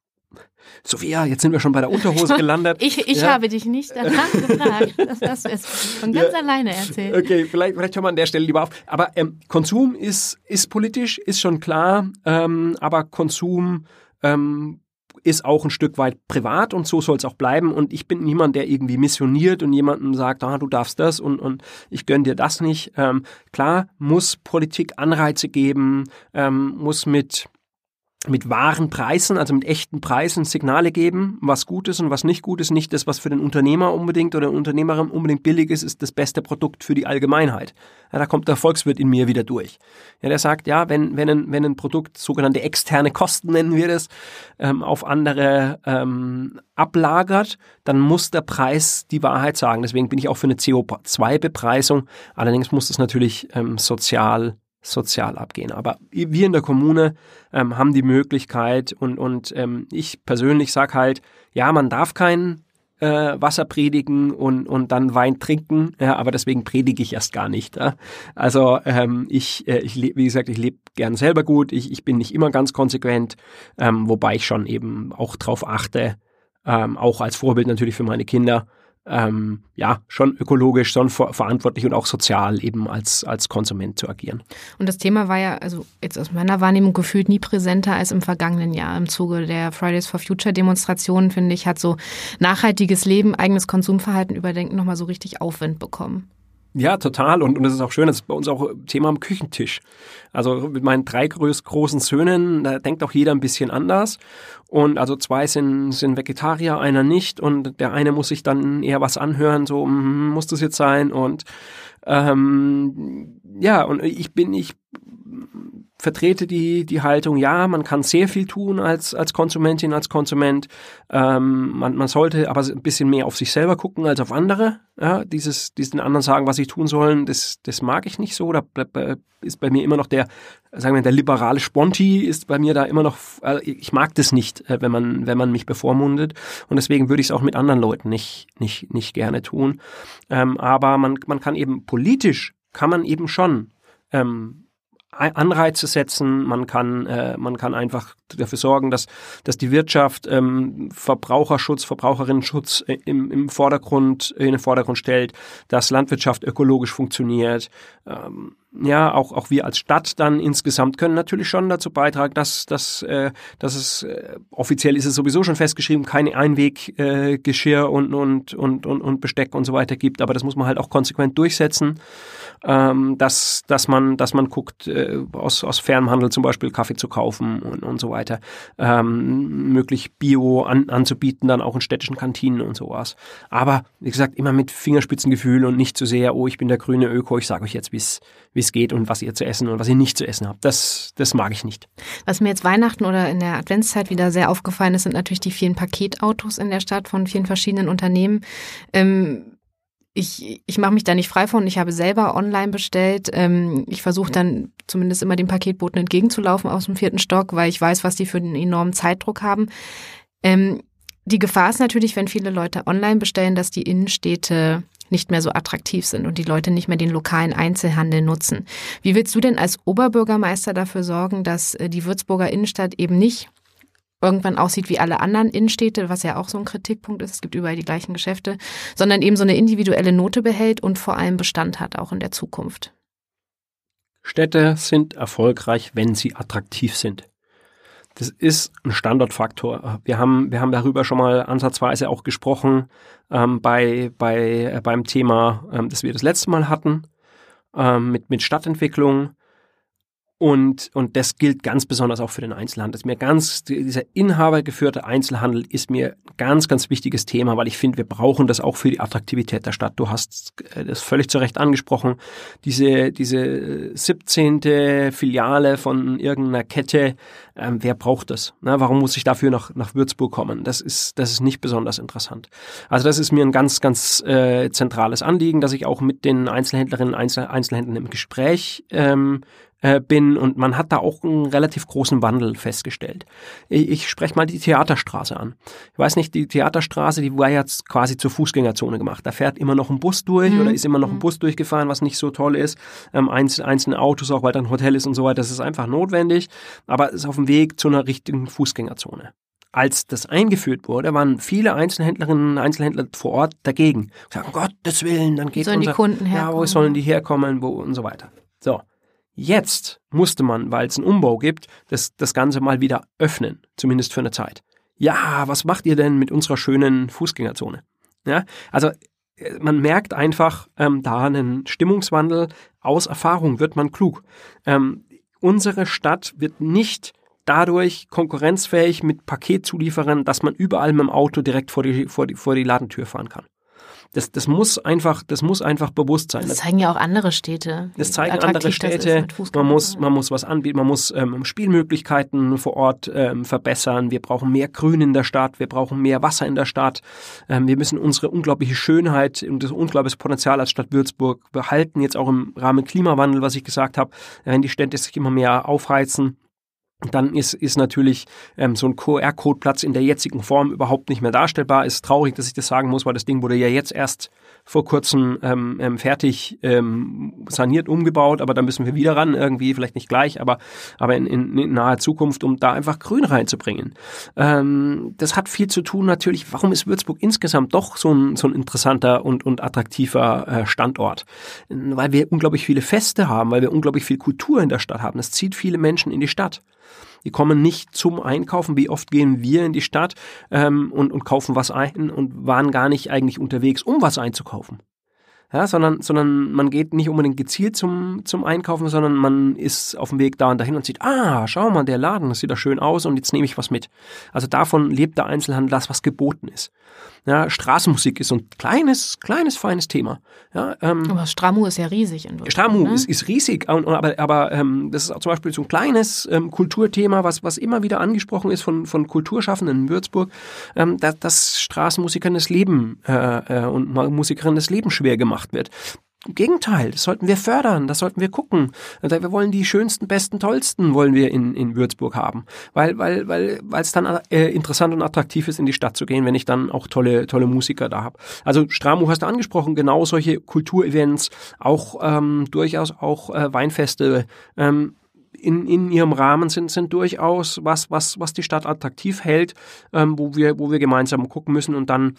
Sophia, jetzt sind wir schon bei der Unterhose gelandet. ich ich ja. habe dich nicht danach gefragt. Das hast du von ganz ja. alleine erzählt. Okay, vielleicht, vielleicht hören wir an der Stelle lieber auf. Aber ähm, Konsum ist, ist politisch, ist schon klar, ähm, aber Konsum ähm, ist auch ein Stück weit privat und so soll es auch bleiben. Und ich bin niemand, der irgendwie missioniert und jemandem sagt, ah, du darfst das und, und ich gönn dir das nicht. Ähm, klar muss Politik Anreize geben, ähm, muss mit mit wahren Preisen, also mit echten Preisen Signale geben, was gut ist und was nicht gut ist. Nicht das, was für den Unternehmer unbedingt oder Unternehmerin unbedingt billig ist, ist das beste Produkt für die Allgemeinheit. Ja, da kommt der Volkswirt in mir wieder durch. Ja, der sagt, ja, wenn, wenn, ein, wenn ein Produkt sogenannte externe Kosten nennen wir das, ähm, auf andere ähm, ablagert, dann muss der Preis die Wahrheit sagen. Deswegen bin ich auch für eine CO2-Bepreisung. Allerdings muss das natürlich ähm, sozial sozial abgehen. Aber wir in der Kommune ähm, haben die Möglichkeit und, und ähm, ich persönlich sage halt, ja, man darf kein äh, Wasser predigen und, und dann Wein trinken, ja, aber deswegen predige ich erst gar nicht. Ja. Also ähm, ich, äh, ich wie gesagt, ich lebe gern selber gut, ich, ich bin nicht immer ganz konsequent, ähm, wobei ich schon eben auch drauf achte, ähm, auch als Vorbild natürlich für meine Kinder, ähm, ja, schon ökologisch, schon ver verantwortlich und auch sozial eben als, als Konsument zu agieren. Und das Thema war ja, also jetzt aus meiner Wahrnehmung gefühlt nie präsenter als im vergangenen Jahr. Im Zuge der Fridays for Future Demonstrationen, finde ich, hat so nachhaltiges Leben, eigenes Konsumverhalten überdenken nochmal so richtig Aufwind bekommen. Ja, total. Und, und das ist auch schön, das ist bei uns auch Thema am Küchentisch. Also mit meinen drei groß, großen Söhnen, da denkt auch jeder ein bisschen anders. Und also zwei sind, sind Vegetarier, einer nicht. Und der eine muss sich dann eher was anhören, so, hm, muss das jetzt sein? Und ähm, ja, und ich bin, ich vertrete die, die Haltung, ja, man kann sehr viel tun als, als Konsumentin, als Konsument. Ähm, man, man sollte aber ein bisschen mehr auf sich selber gucken als auf andere. Ja, dieses, diesen anderen sagen, was sie tun sollen, das, das mag ich nicht so. Da ist bei mir immer noch der, sagen wir, der liberale Sponti ist bei mir da immer noch, also ich mag das nicht, äh, wenn man, wenn man mich bevormundet. Und deswegen würde ich es auch mit anderen Leuten nicht, nicht, nicht gerne tun. Ähm, aber man, man kann eben politisch, kann man eben schon ähm, Anreize setzen, man kann, äh, man kann einfach dafür sorgen, dass, dass die Wirtschaft ähm, Verbraucherschutz, Verbraucherinnenschutz äh, im, im Vordergrund, in den Vordergrund stellt, dass Landwirtschaft ökologisch funktioniert. Ähm, ja, auch, auch wir als Stadt dann insgesamt können natürlich schon dazu beitragen, dass, dass, äh, dass es äh, offiziell ist es sowieso schon festgeschrieben, keine Einweggeschirr äh, und, und, und, und, und Besteck und so weiter gibt, aber das muss man halt auch konsequent durchsetzen ähm, dass, dass man, dass man guckt, äh, aus, aus fernem Handel zum Beispiel Kaffee zu kaufen und, und so weiter weiter, ähm, möglich Bio an, anzubieten, dann auch in städtischen Kantinen und sowas. Aber wie gesagt, immer mit Fingerspitzengefühl und nicht zu so sehr, oh, ich bin der grüne Öko, ich sage euch jetzt, wie es geht und was ihr zu essen und was ihr nicht zu essen habt. Das, das mag ich nicht. Was mir jetzt Weihnachten oder in der Adventszeit wieder sehr aufgefallen ist, sind natürlich die vielen Paketautos in der Stadt von vielen verschiedenen Unternehmen. Ähm, ich, ich mache mich da nicht frei von. Ich habe selber online bestellt. Ähm, ich versuche dann zumindest immer dem Paketboten entgegenzulaufen aus dem vierten Stock, weil ich weiß, was die für einen enormen Zeitdruck haben. Ähm, die Gefahr ist natürlich, wenn viele Leute online bestellen, dass die Innenstädte nicht mehr so attraktiv sind und die Leute nicht mehr den lokalen Einzelhandel nutzen. Wie willst du denn als Oberbürgermeister dafür sorgen, dass äh, die Würzburger Innenstadt eben nicht irgendwann aussieht wie alle anderen Innenstädte, was ja auch so ein Kritikpunkt ist, es gibt überall die gleichen Geschäfte, sondern eben so eine individuelle Note behält und vor allem Bestand hat, auch in der Zukunft. Städte sind erfolgreich, wenn sie attraktiv sind. Das ist ein Standortfaktor. Wir haben, wir haben darüber schon mal ansatzweise auch gesprochen ähm, bei, bei, äh, beim Thema, ähm, das wir das letzte Mal hatten, ähm, mit, mit Stadtentwicklung. Und, und das gilt ganz besonders auch für den Einzelhandel. Das ist mir ganz, dieser inhabergeführte Einzelhandel ist mir ganz, ganz wichtiges Thema, weil ich finde, wir brauchen das auch für die Attraktivität der Stadt. Du hast äh, das völlig zu Recht angesprochen. Diese, diese 17. Filiale von irgendeiner Kette, ähm, wer braucht das? Na, warum muss ich dafür nach, nach Würzburg kommen? Das ist, das ist nicht besonders interessant. Also das ist mir ein ganz, ganz äh, zentrales Anliegen, dass ich auch mit den Einzelhändlerinnen und Einzel Einzelhändlern im Gespräch ähm, äh, bin und man hat da auch einen relativ großen Wandel festgestellt. Ich, ich spreche mal die Theaterstraße an. Ich weiß nicht, die Theaterstraße, die war jetzt quasi zur Fußgängerzone gemacht. Da fährt immer noch ein Bus durch mhm. oder ist immer noch ein mhm. Bus durchgefahren, was nicht so toll ist. Ähm, einzelne Autos, auch weil da ein Hotel ist und so weiter, das ist einfach notwendig, aber es ist auf dem Weg zu einer richtigen Fußgängerzone als das eingeführt wurde, waren viele Einzelhändlerinnen und Einzelhändler vor Ort dagegen. Sagen, um Gottes Willen, dann geht sollen unser, die Kunden herkommen? Ja, wo sollen die herkommen, wo und so weiter. So. Jetzt musste man, weil es einen Umbau gibt, das, das Ganze mal wieder öffnen, zumindest für eine Zeit. Ja, was macht ihr denn mit unserer schönen Fußgängerzone? Ja, also äh, man merkt einfach ähm, da einen Stimmungswandel. Aus Erfahrung wird man klug. Ähm, unsere Stadt wird nicht dadurch konkurrenzfähig mit Paketzulieferern, dass man überall mit dem Auto direkt vor die, vor die, vor die Ladentür fahren kann. Das, das muss einfach, das muss einfach bewusst sein. Das zeigen ja auch andere Städte. Das zeigen andere Städte. Man muss, man muss was anbieten, man muss ähm, Spielmöglichkeiten vor Ort ähm, verbessern. Wir brauchen mehr Grün in der Stadt, wir brauchen mehr Wasser in der Stadt. Ähm, wir müssen unsere unglaubliche Schönheit und das unglaubliche Potenzial als Stadt Würzburg behalten, jetzt auch im Rahmen Klimawandel, was ich gesagt habe, wenn die Städte sich immer mehr aufheizen dann ist, ist natürlich ähm, so ein QR-Code-Platz in der jetzigen Form überhaupt nicht mehr darstellbar. Ist traurig, dass ich das sagen muss, weil das Ding wurde ja jetzt erst vor kurzem ähm, ähm, fertig ähm, saniert, umgebaut, aber da müssen wir wieder ran, irgendwie, vielleicht nicht gleich, aber, aber in, in, in naher Zukunft, um da einfach Grün reinzubringen. Ähm, das hat viel zu tun natürlich, warum ist Würzburg insgesamt doch so ein, so ein interessanter und, und attraktiver äh, Standort? Weil wir unglaublich viele Feste haben, weil wir unglaublich viel Kultur in der Stadt haben. Das zieht viele Menschen in die Stadt. Die kommen nicht zum Einkaufen. Wie oft gehen wir in die Stadt ähm, und, und kaufen was ein und waren gar nicht eigentlich unterwegs, um was einzukaufen ja, sondern, sondern man geht nicht unbedingt gezielt zum, zum Einkaufen, sondern man ist auf dem Weg da und dahin und sieht, ah, schau mal, der Laden, das sieht da schön aus und jetzt nehme ich was mit. Also davon lebt der Einzelhandel, das, was geboten ist. Ja, Straßenmusik ist so ein kleines, kleines, feines Thema. Ja, ähm, aber Stramu ist ja riesig in Stramu ne? ist, ist riesig, aber, aber ähm, das ist auch zum Beispiel so ein kleines ähm, Kulturthema, was, was immer wieder angesprochen ist von, von Kulturschaffenden in Würzburg, ähm, dass, dass Straßenmusikern das Leben äh, äh, und Musikerinnen das Leben schwer gemacht gemacht wird. Im Gegenteil, das sollten wir fördern, das sollten wir gucken. Wir wollen die schönsten, besten, tollsten wollen wir in, in Würzburg haben, weil weil weil weil es dann äh, interessant und attraktiv ist, in die Stadt zu gehen, wenn ich dann auch tolle tolle Musiker da habe. Also Stramu hast du angesprochen, genau solche Kulturevents, auch ähm, durchaus auch äh, Weinfeste. Ähm, in, in ihrem Rahmen sind, sind durchaus was, was, was die Stadt attraktiv hält, ähm, wo wir, wo wir gemeinsam gucken müssen und dann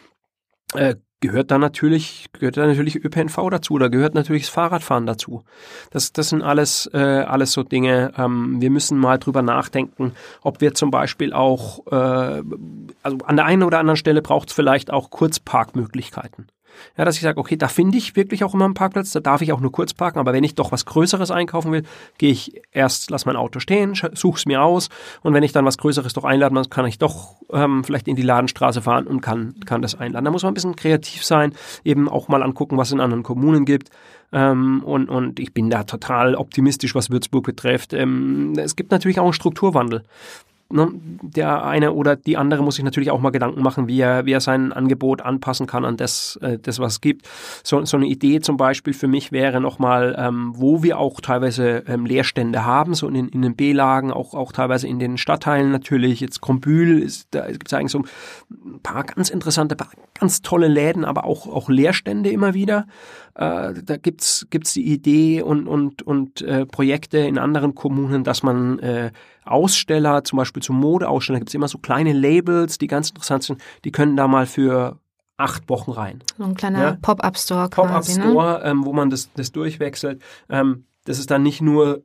äh, gehört da natürlich, gehört da natürlich ÖPNV dazu, da gehört natürlich das Fahrradfahren dazu. Das, das sind alles, äh, alles so Dinge. Ähm, wir müssen mal drüber nachdenken, ob wir zum Beispiel auch, äh, also an der einen oder anderen Stelle braucht es vielleicht auch Kurzparkmöglichkeiten. Ja, dass ich sage, okay, da finde ich wirklich auch immer einen Parkplatz, da darf ich auch nur kurz parken, aber wenn ich doch was Größeres einkaufen will, gehe ich erst, lass mein Auto stehen, suche es mir aus und wenn ich dann was Größeres doch einladen muss, kann ich doch ähm, vielleicht in die Ladenstraße fahren und kann, kann das einladen. Da muss man ein bisschen kreativ sein, eben auch mal angucken, was es in anderen Kommunen gibt. Ähm, und, und ich bin da total optimistisch, was Würzburg betrifft. Ähm, es gibt natürlich auch einen Strukturwandel ne, der eine oder die andere muss sich natürlich auch mal Gedanken machen, wie er, wie er sein Angebot anpassen kann an das, äh, das was es gibt. So, so eine Idee zum Beispiel für mich wäre nochmal, ähm, wo wir auch teilweise ähm, Leerstände haben, so in, in den B-Lagen, auch, auch teilweise in den Stadtteilen natürlich. Jetzt Krombühl, ist, da gibt es eigentlich so ein paar ganz interessante, ganz tolle Läden, aber auch, auch Leerstände immer wieder. Äh, da gibt's gibt's die Idee und, und, und äh, Projekte in anderen Kommunen, dass man äh, Aussteller, zum Beispiel zu Modeausstellern, gibt es immer so kleine Labels, die ganz interessant sind, die können da mal für acht Wochen rein. So ein kleiner ja? Pop-up-Store quasi. Pop-up-Store, ne? ähm, wo man das, das durchwechselt. Ähm, das ist dann nicht nur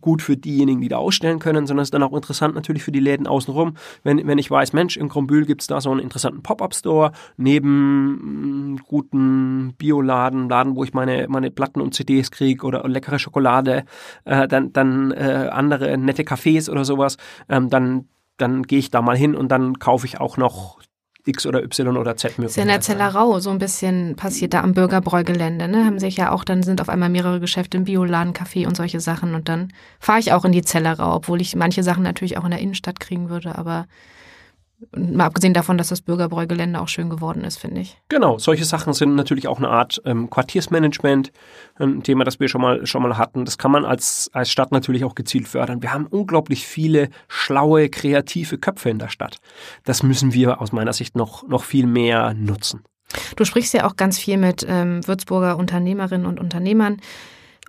gut für diejenigen, die da ausstellen können, sondern es ist dann auch interessant natürlich für die Läden außenrum. Wenn, wenn ich weiß, Mensch, in Krombühl gibt es da so einen interessanten Pop-Up-Store, neben mm, guten Bioladen, Laden, wo ich meine, meine Platten und CDs kriege oder leckere Schokolade, äh, dann, dann äh, andere nette Cafés oder sowas, ähm, dann dann gehe ich da mal hin und dann kaufe ich auch noch X oder Y oder Z Ist ja in der Zellerau so ein bisschen passiert da am Bürgerbräugelände, ne? Haben sich ja auch, dann sind auf einmal mehrere Geschäfte im Bioladen, Café und solche Sachen und dann fahre ich auch in die Zellerau, obwohl ich manche Sachen natürlich auch in der Innenstadt kriegen würde, aber Mal abgesehen davon, dass das Bürgerbräugelände auch schön geworden ist, finde ich. Genau, solche Sachen sind natürlich auch eine Art ähm, Quartiersmanagement, ein Thema, das wir schon mal, schon mal hatten. Das kann man als, als Stadt natürlich auch gezielt fördern. Wir haben unglaublich viele schlaue, kreative Köpfe in der Stadt. Das müssen wir aus meiner Sicht noch, noch viel mehr nutzen. Du sprichst ja auch ganz viel mit ähm, Würzburger Unternehmerinnen und Unternehmern.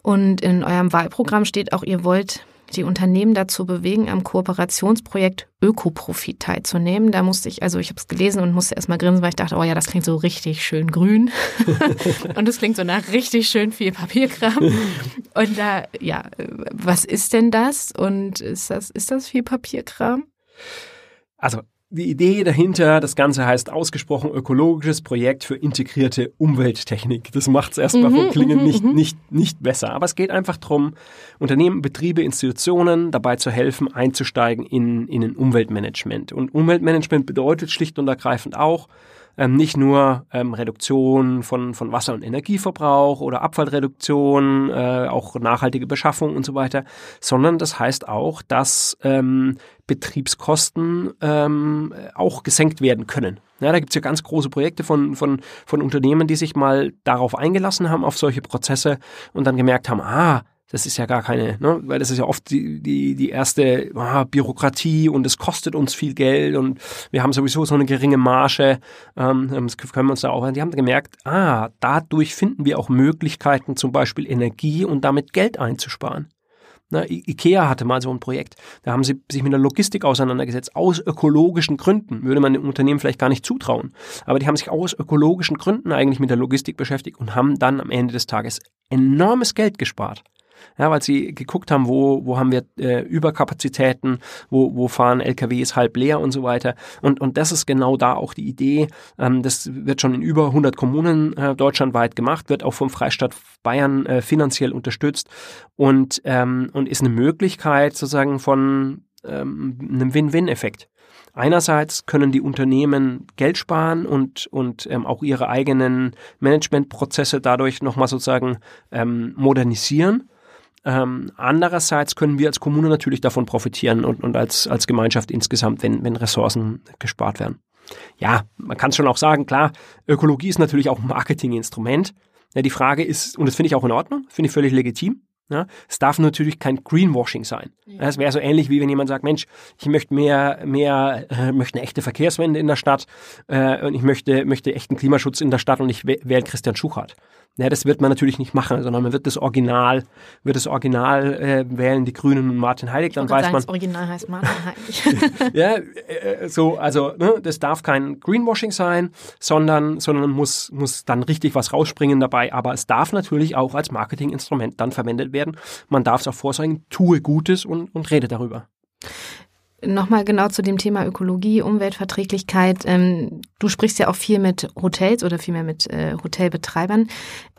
Und in eurem Wahlprogramm steht auch, ihr wollt die Unternehmen dazu bewegen, am Kooperationsprojekt Ökoprofit teilzunehmen. Da musste ich, also ich habe es gelesen und musste erstmal grinsen, weil ich dachte, oh ja, das klingt so richtig schön grün. (laughs) (laughs) und es klingt so nach richtig schön viel Papierkram. (laughs) Und da, ja, was ist denn das? Und ist das, ist das viel Papierkram? Also die Idee dahinter, das Ganze heißt ausgesprochen ökologisches Projekt für integrierte Umwelttechnik. Das macht es erstmal mhm, vom Klingen mhm, nicht, mhm. nicht, nicht besser. Aber es geht einfach darum, Unternehmen, Betriebe, Institutionen dabei zu helfen, einzusteigen in, in ein Umweltmanagement. Und Umweltmanagement bedeutet schlicht und ergreifend auch, ähm, nicht nur ähm, Reduktion von, von Wasser- und Energieverbrauch oder Abfallreduktion, äh, auch nachhaltige Beschaffung und so weiter, sondern das heißt auch, dass ähm, Betriebskosten ähm, auch gesenkt werden können. Ja, da gibt's ja ganz große Projekte von, von, von Unternehmen, die sich mal darauf eingelassen haben, auf solche Prozesse und dann gemerkt haben, ah, das ist ja gar keine, ne? weil das ist ja oft die, die, die erste ah, Bürokratie und es kostet uns viel Geld und wir haben sowieso so eine geringe Marge. Ähm, das können wir uns da auch. Die haben gemerkt, ah, dadurch finden wir auch Möglichkeiten, zum Beispiel Energie und damit Geld einzusparen. Na, IKEA hatte mal so ein Projekt. Da haben sie sich mit der Logistik auseinandergesetzt, aus ökologischen Gründen. Würde man dem Unternehmen vielleicht gar nicht zutrauen. Aber die haben sich aus ökologischen Gründen eigentlich mit der Logistik beschäftigt und haben dann am Ende des Tages enormes Geld gespart ja, weil sie geguckt haben, wo, wo haben wir äh, Überkapazitäten, wo, wo fahren LKWs halb leer und so weiter. Und, und das ist genau da auch die Idee. Ähm, das wird schon in über 100 Kommunen äh, deutschlandweit gemacht, wird auch vom Freistaat Bayern äh, finanziell unterstützt und, ähm, und ist eine Möglichkeit sozusagen von ähm, einem Win-Win-Effekt. Einerseits können die Unternehmen Geld sparen und, und ähm, auch ihre eigenen Managementprozesse dadurch nochmal sozusagen ähm, modernisieren. Ähm, andererseits können wir als Kommune natürlich davon profitieren und, und als, als Gemeinschaft insgesamt, wenn, wenn Ressourcen gespart werden. Ja, man kann es schon auch sagen, klar, Ökologie ist natürlich auch ein Marketinginstrument. Ja, die Frage ist, und das finde ich auch in Ordnung, finde ich völlig legitim, ja, es darf natürlich kein Greenwashing sein. Ja. Es wäre so ähnlich wie wenn jemand sagt, Mensch, ich möchte mehr, mehr, äh, möchte eine echte Verkehrswende in der Stadt äh, und ich möchte, möchte echten Klimaschutz in der Stadt und ich wähle Christian Schuchart. Ja, das wird man natürlich nicht machen, sondern man wird das Original, wird das Original äh, wählen, die Grünen und Martin Heilig, dann weiß sagen, man. Das Original heißt Martin (laughs) Heilig. (laughs) ja, äh, so, also ne, das darf kein Greenwashing sein, sondern, sondern muss, muss dann richtig was rausspringen dabei. Aber es darf natürlich auch als Marketinginstrument dann verwendet werden. Man darf es auch vorsagen, tue Gutes und, und rede darüber. Nochmal genau zu dem Thema Ökologie, Umweltverträglichkeit. Ähm, du sprichst ja auch viel mit Hotels oder vielmehr mit äh, Hotelbetreibern.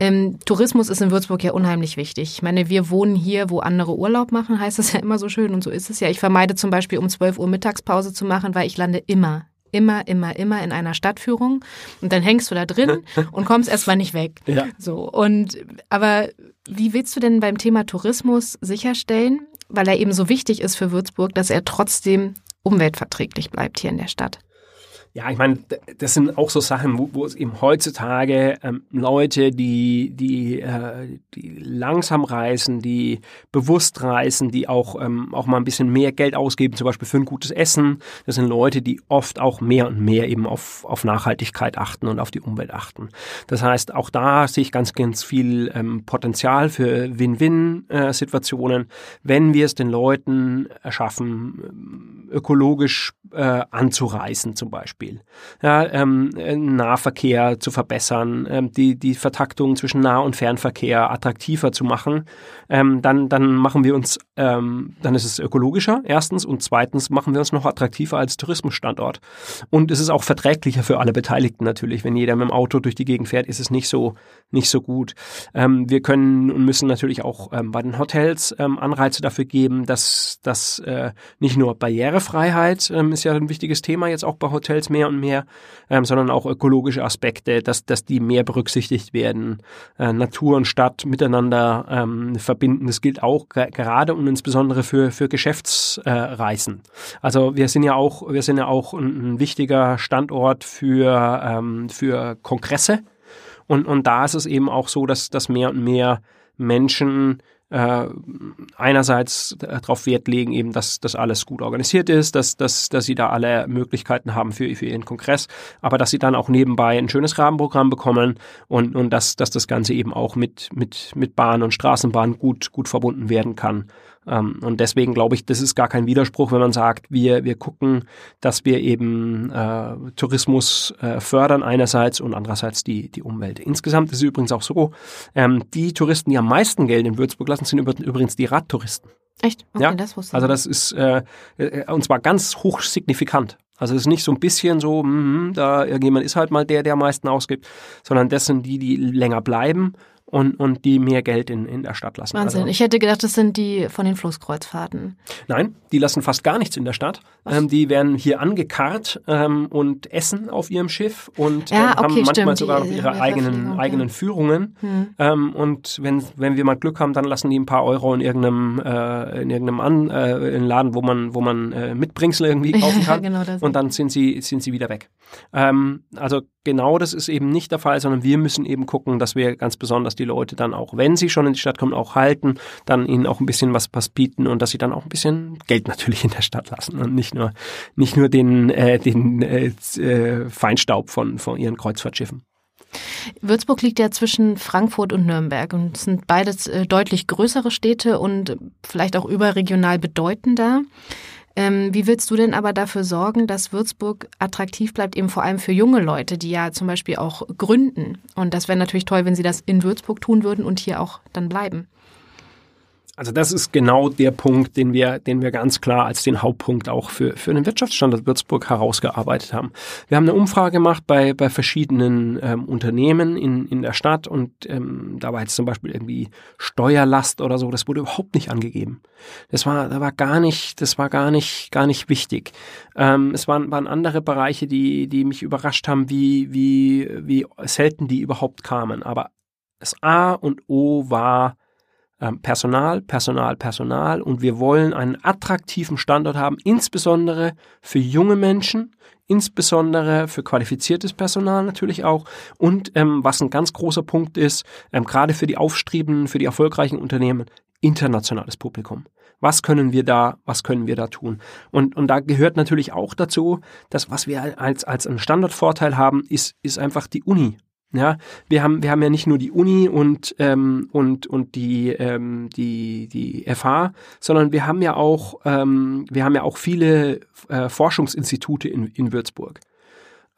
Ähm, Tourismus ist in Würzburg ja unheimlich wichtig. Ich meine, wir wohnen hier, wo andere Urlaub machen, heißt das ja immer so schön und so ist es ja. Ich vermeide zum Beispiel um 12 Uhr Mittagspause zu machen, weil ich lande immer immer, immer, immer in einer Stadtführung und dann hängst du da drin (laughs) und kommst erstmal nicht weg. Ja. So und aber wie willst du denn beim Thema Tourismus sicherstellen, weil er eben so wichtig ist für Würzburg, dass er trotzdem umweltverträglich bleibt hier in der Stadt? Ja, ich meine, das sind auch so Sachen, wo, wo es eben heutzutage ähm, Leute, die, die, äh, die langsam reisen, die bewusst reisen, die auch, ähm, auch mal ein bisschen mehr Geld ausgeben, zum Beispiel für ein gutes Essen. Das sind Leute, die oft auch mehr und mehr eben auf, auf Nachhaltigkeit achten und auf die Umwelt achten. Das heißt, auch da sehe ich ganz, ganz viel ähm, Potenzial für Win-Win-Situationen, äh, wenn wir es den Leuten erschaffen, ähm, ökologisch äh, anzureisen zum Beispiel. Beispiel. Ja, ähm, Nahverkehr zu verbessern, ähm, die, die Vertaktung zwischen Nah- und Fernverkehr attraktiver zu machen, ähm, dann, dann machen wir uns, ähm, dann ist es ökologischer, erstens, und zweitens machen wir uns noch attraktiver als Tourismusstandort. Und es ist auch verträglicher für alle Beteiligten natürlich. Wenn jeder mit dem Auto durch die Gegend fährt, ist es nicht so, nicht so gut. Ähm, wir können und müssen natürlich auch ähm, bei den Hotels ähm, Anreize dafür geben, dass, dass äh, nicht nur Barrierefreiheit ähm, ist ja ein wichtiges Thema jetzt auch bei Hotels mehr und mehr, ähm, sondern auch ökologische Aspekte, dass, dass die mehr berücksichtigt werden. Äh, Natur und Stadt miteinander verbinden. Das gilt auch gerade und insbesondere für, für Geschäftsreisen. also wir sind ja auch, wir sind ja auch ein, ein wichtiger Standort für, ähm, für Kongresse. Und, und da ist es eben auch so, dass, dass mehr und mehr Menschen äh, einerseits darauf Wert legen, eben, dass das alles gut organisiert ist, dass, dass, dass sie da alle Möglichkeiten haben für, für ihren Kongress, aber dass sie dann auch nebenbei ein schönes Rahmenprogramm bekommen und, und dass, dass das Ganze eben auch mit, mit, mit Bahn und Straßenbahn gut, gut verbunden werden kann. Ähm, und deswegen glaube ich, das ist gar kein Widerspruch, wenn man sagt, wir, wir gucken, dass wir eben äh, Tourismus äh, fördern einerseits und andererseits die, die Umwelt. Insgesamt ist es übrigens auch so, ähm, die Touristen, die am meisten Geld in Würzburg lassen, sind übrigens die Radtouristen. Echt? Okay, ja, das wusste ich. Also das ist, äh, äh, und zwar ganz hoch signifikant. Also es ist nicht so ein bisschen so, mh, da irgendjemand ist halt mal der, der am meisten ausgibt, sondern das sind die, die länger bleiben und, und die mehr Geld in, in der Stadt lassen. Wahnsinn. Also, ich hätte gedacht, das sind die von den Flusskreuzfahrten. Nein, die lassen fast gar nichts in der Stadt. Ähm, die werden hier angekarrt ähm, und essen auf ihrem Schiff und ja, ähm, okay, haben manchmal stimmt. sogar noch ihre eigenen, eigenen Führungen. Hm. Ähm, und wenn, wenn wir mal Glück haben, dann lassen die ein paar Euro in irgendeinem, äh, in irgendeinem An, äh, in Laden, wo man, wo man äh, Mitbringsel irgendwie (laughs) kaufen kann. genau und dann sind sie, sind sie wieder weg. Ähm, also genau das ist eben nicht der Fall, sondern wir müssen eben gucken, dass wir ganz besonders die Leute dann auch, wenn sie schon in die Stadt kommen, auch halten, dann ihnen auch ein bisschen was, was bieten und dass sie dann auch ein bisschen Geld (laughs) natürlich in der Stadt lassen und nicht nur, nicht nur den, äh, den äh, äh Feinstaub von, von ihren Kreuzfahrtschiffen. Würzburg liegt ja zwischen Frankfurt und Nürnberg und sind beides äh, deutlich größere Städte und vielleicht auch überregional bedeutender. Ähm, wie willst du denn aber dafür sorgen, dass Würzburg attraktiv bleibt, eben vor allem für junge Leute, die ja zum Beispiel auch gründen? Und das wäre natürlich toll, wenn sie das in Würzburg tun würden und hier auch dann bleiben. Also das ist genau der Punkt, den wir, den wir ganz klar als den Hauptpunkt auch für, für den Wirtschaftsstandort Würzburg herausgearbeitet haben. Wir haben eine Umfrage gemacht bei, bei verschiedenen ähm, Unternehmen in, in der Stadt und ähm, da war jetzt zum Beispiel irgendwie Steuerlast oder so, das wurde überhaupt nicht angegeben. Das war, da war gar nicht, das war gar nicht, gar nicht wichtig. Ähm, es waren, waren andere Bereiche, die, die mich überrascht haben, wie, wie, wie selten die überhaupt kamen. Aber das A und O war Personal, Personal, Personal und wir wollen einen attraktiven Standort haben, insbesondere für junge Menschen, insbesondere für qualifiziertes Personal natürlich auch und ähm, was ein ganz großer Punkt ist, ähm, gerade für die aufstrebenden, für die erfolgreichen Unternehmen, internationales Publikum. Was können wir da, was können wir da tun? Und, und da gehört natürlich auch dazu, dass was wir als, als einen Standortvorteil haben, ist, ist einfach die Uni. Ja, wir haben, wir haben ja nicht nur die Uni und, ähm, und, und die, ähm, die, die FH, sondern wir haben ja auch, ähm, wir haben ja auch viele äh, Forschungsinstitute in, in Würzburg.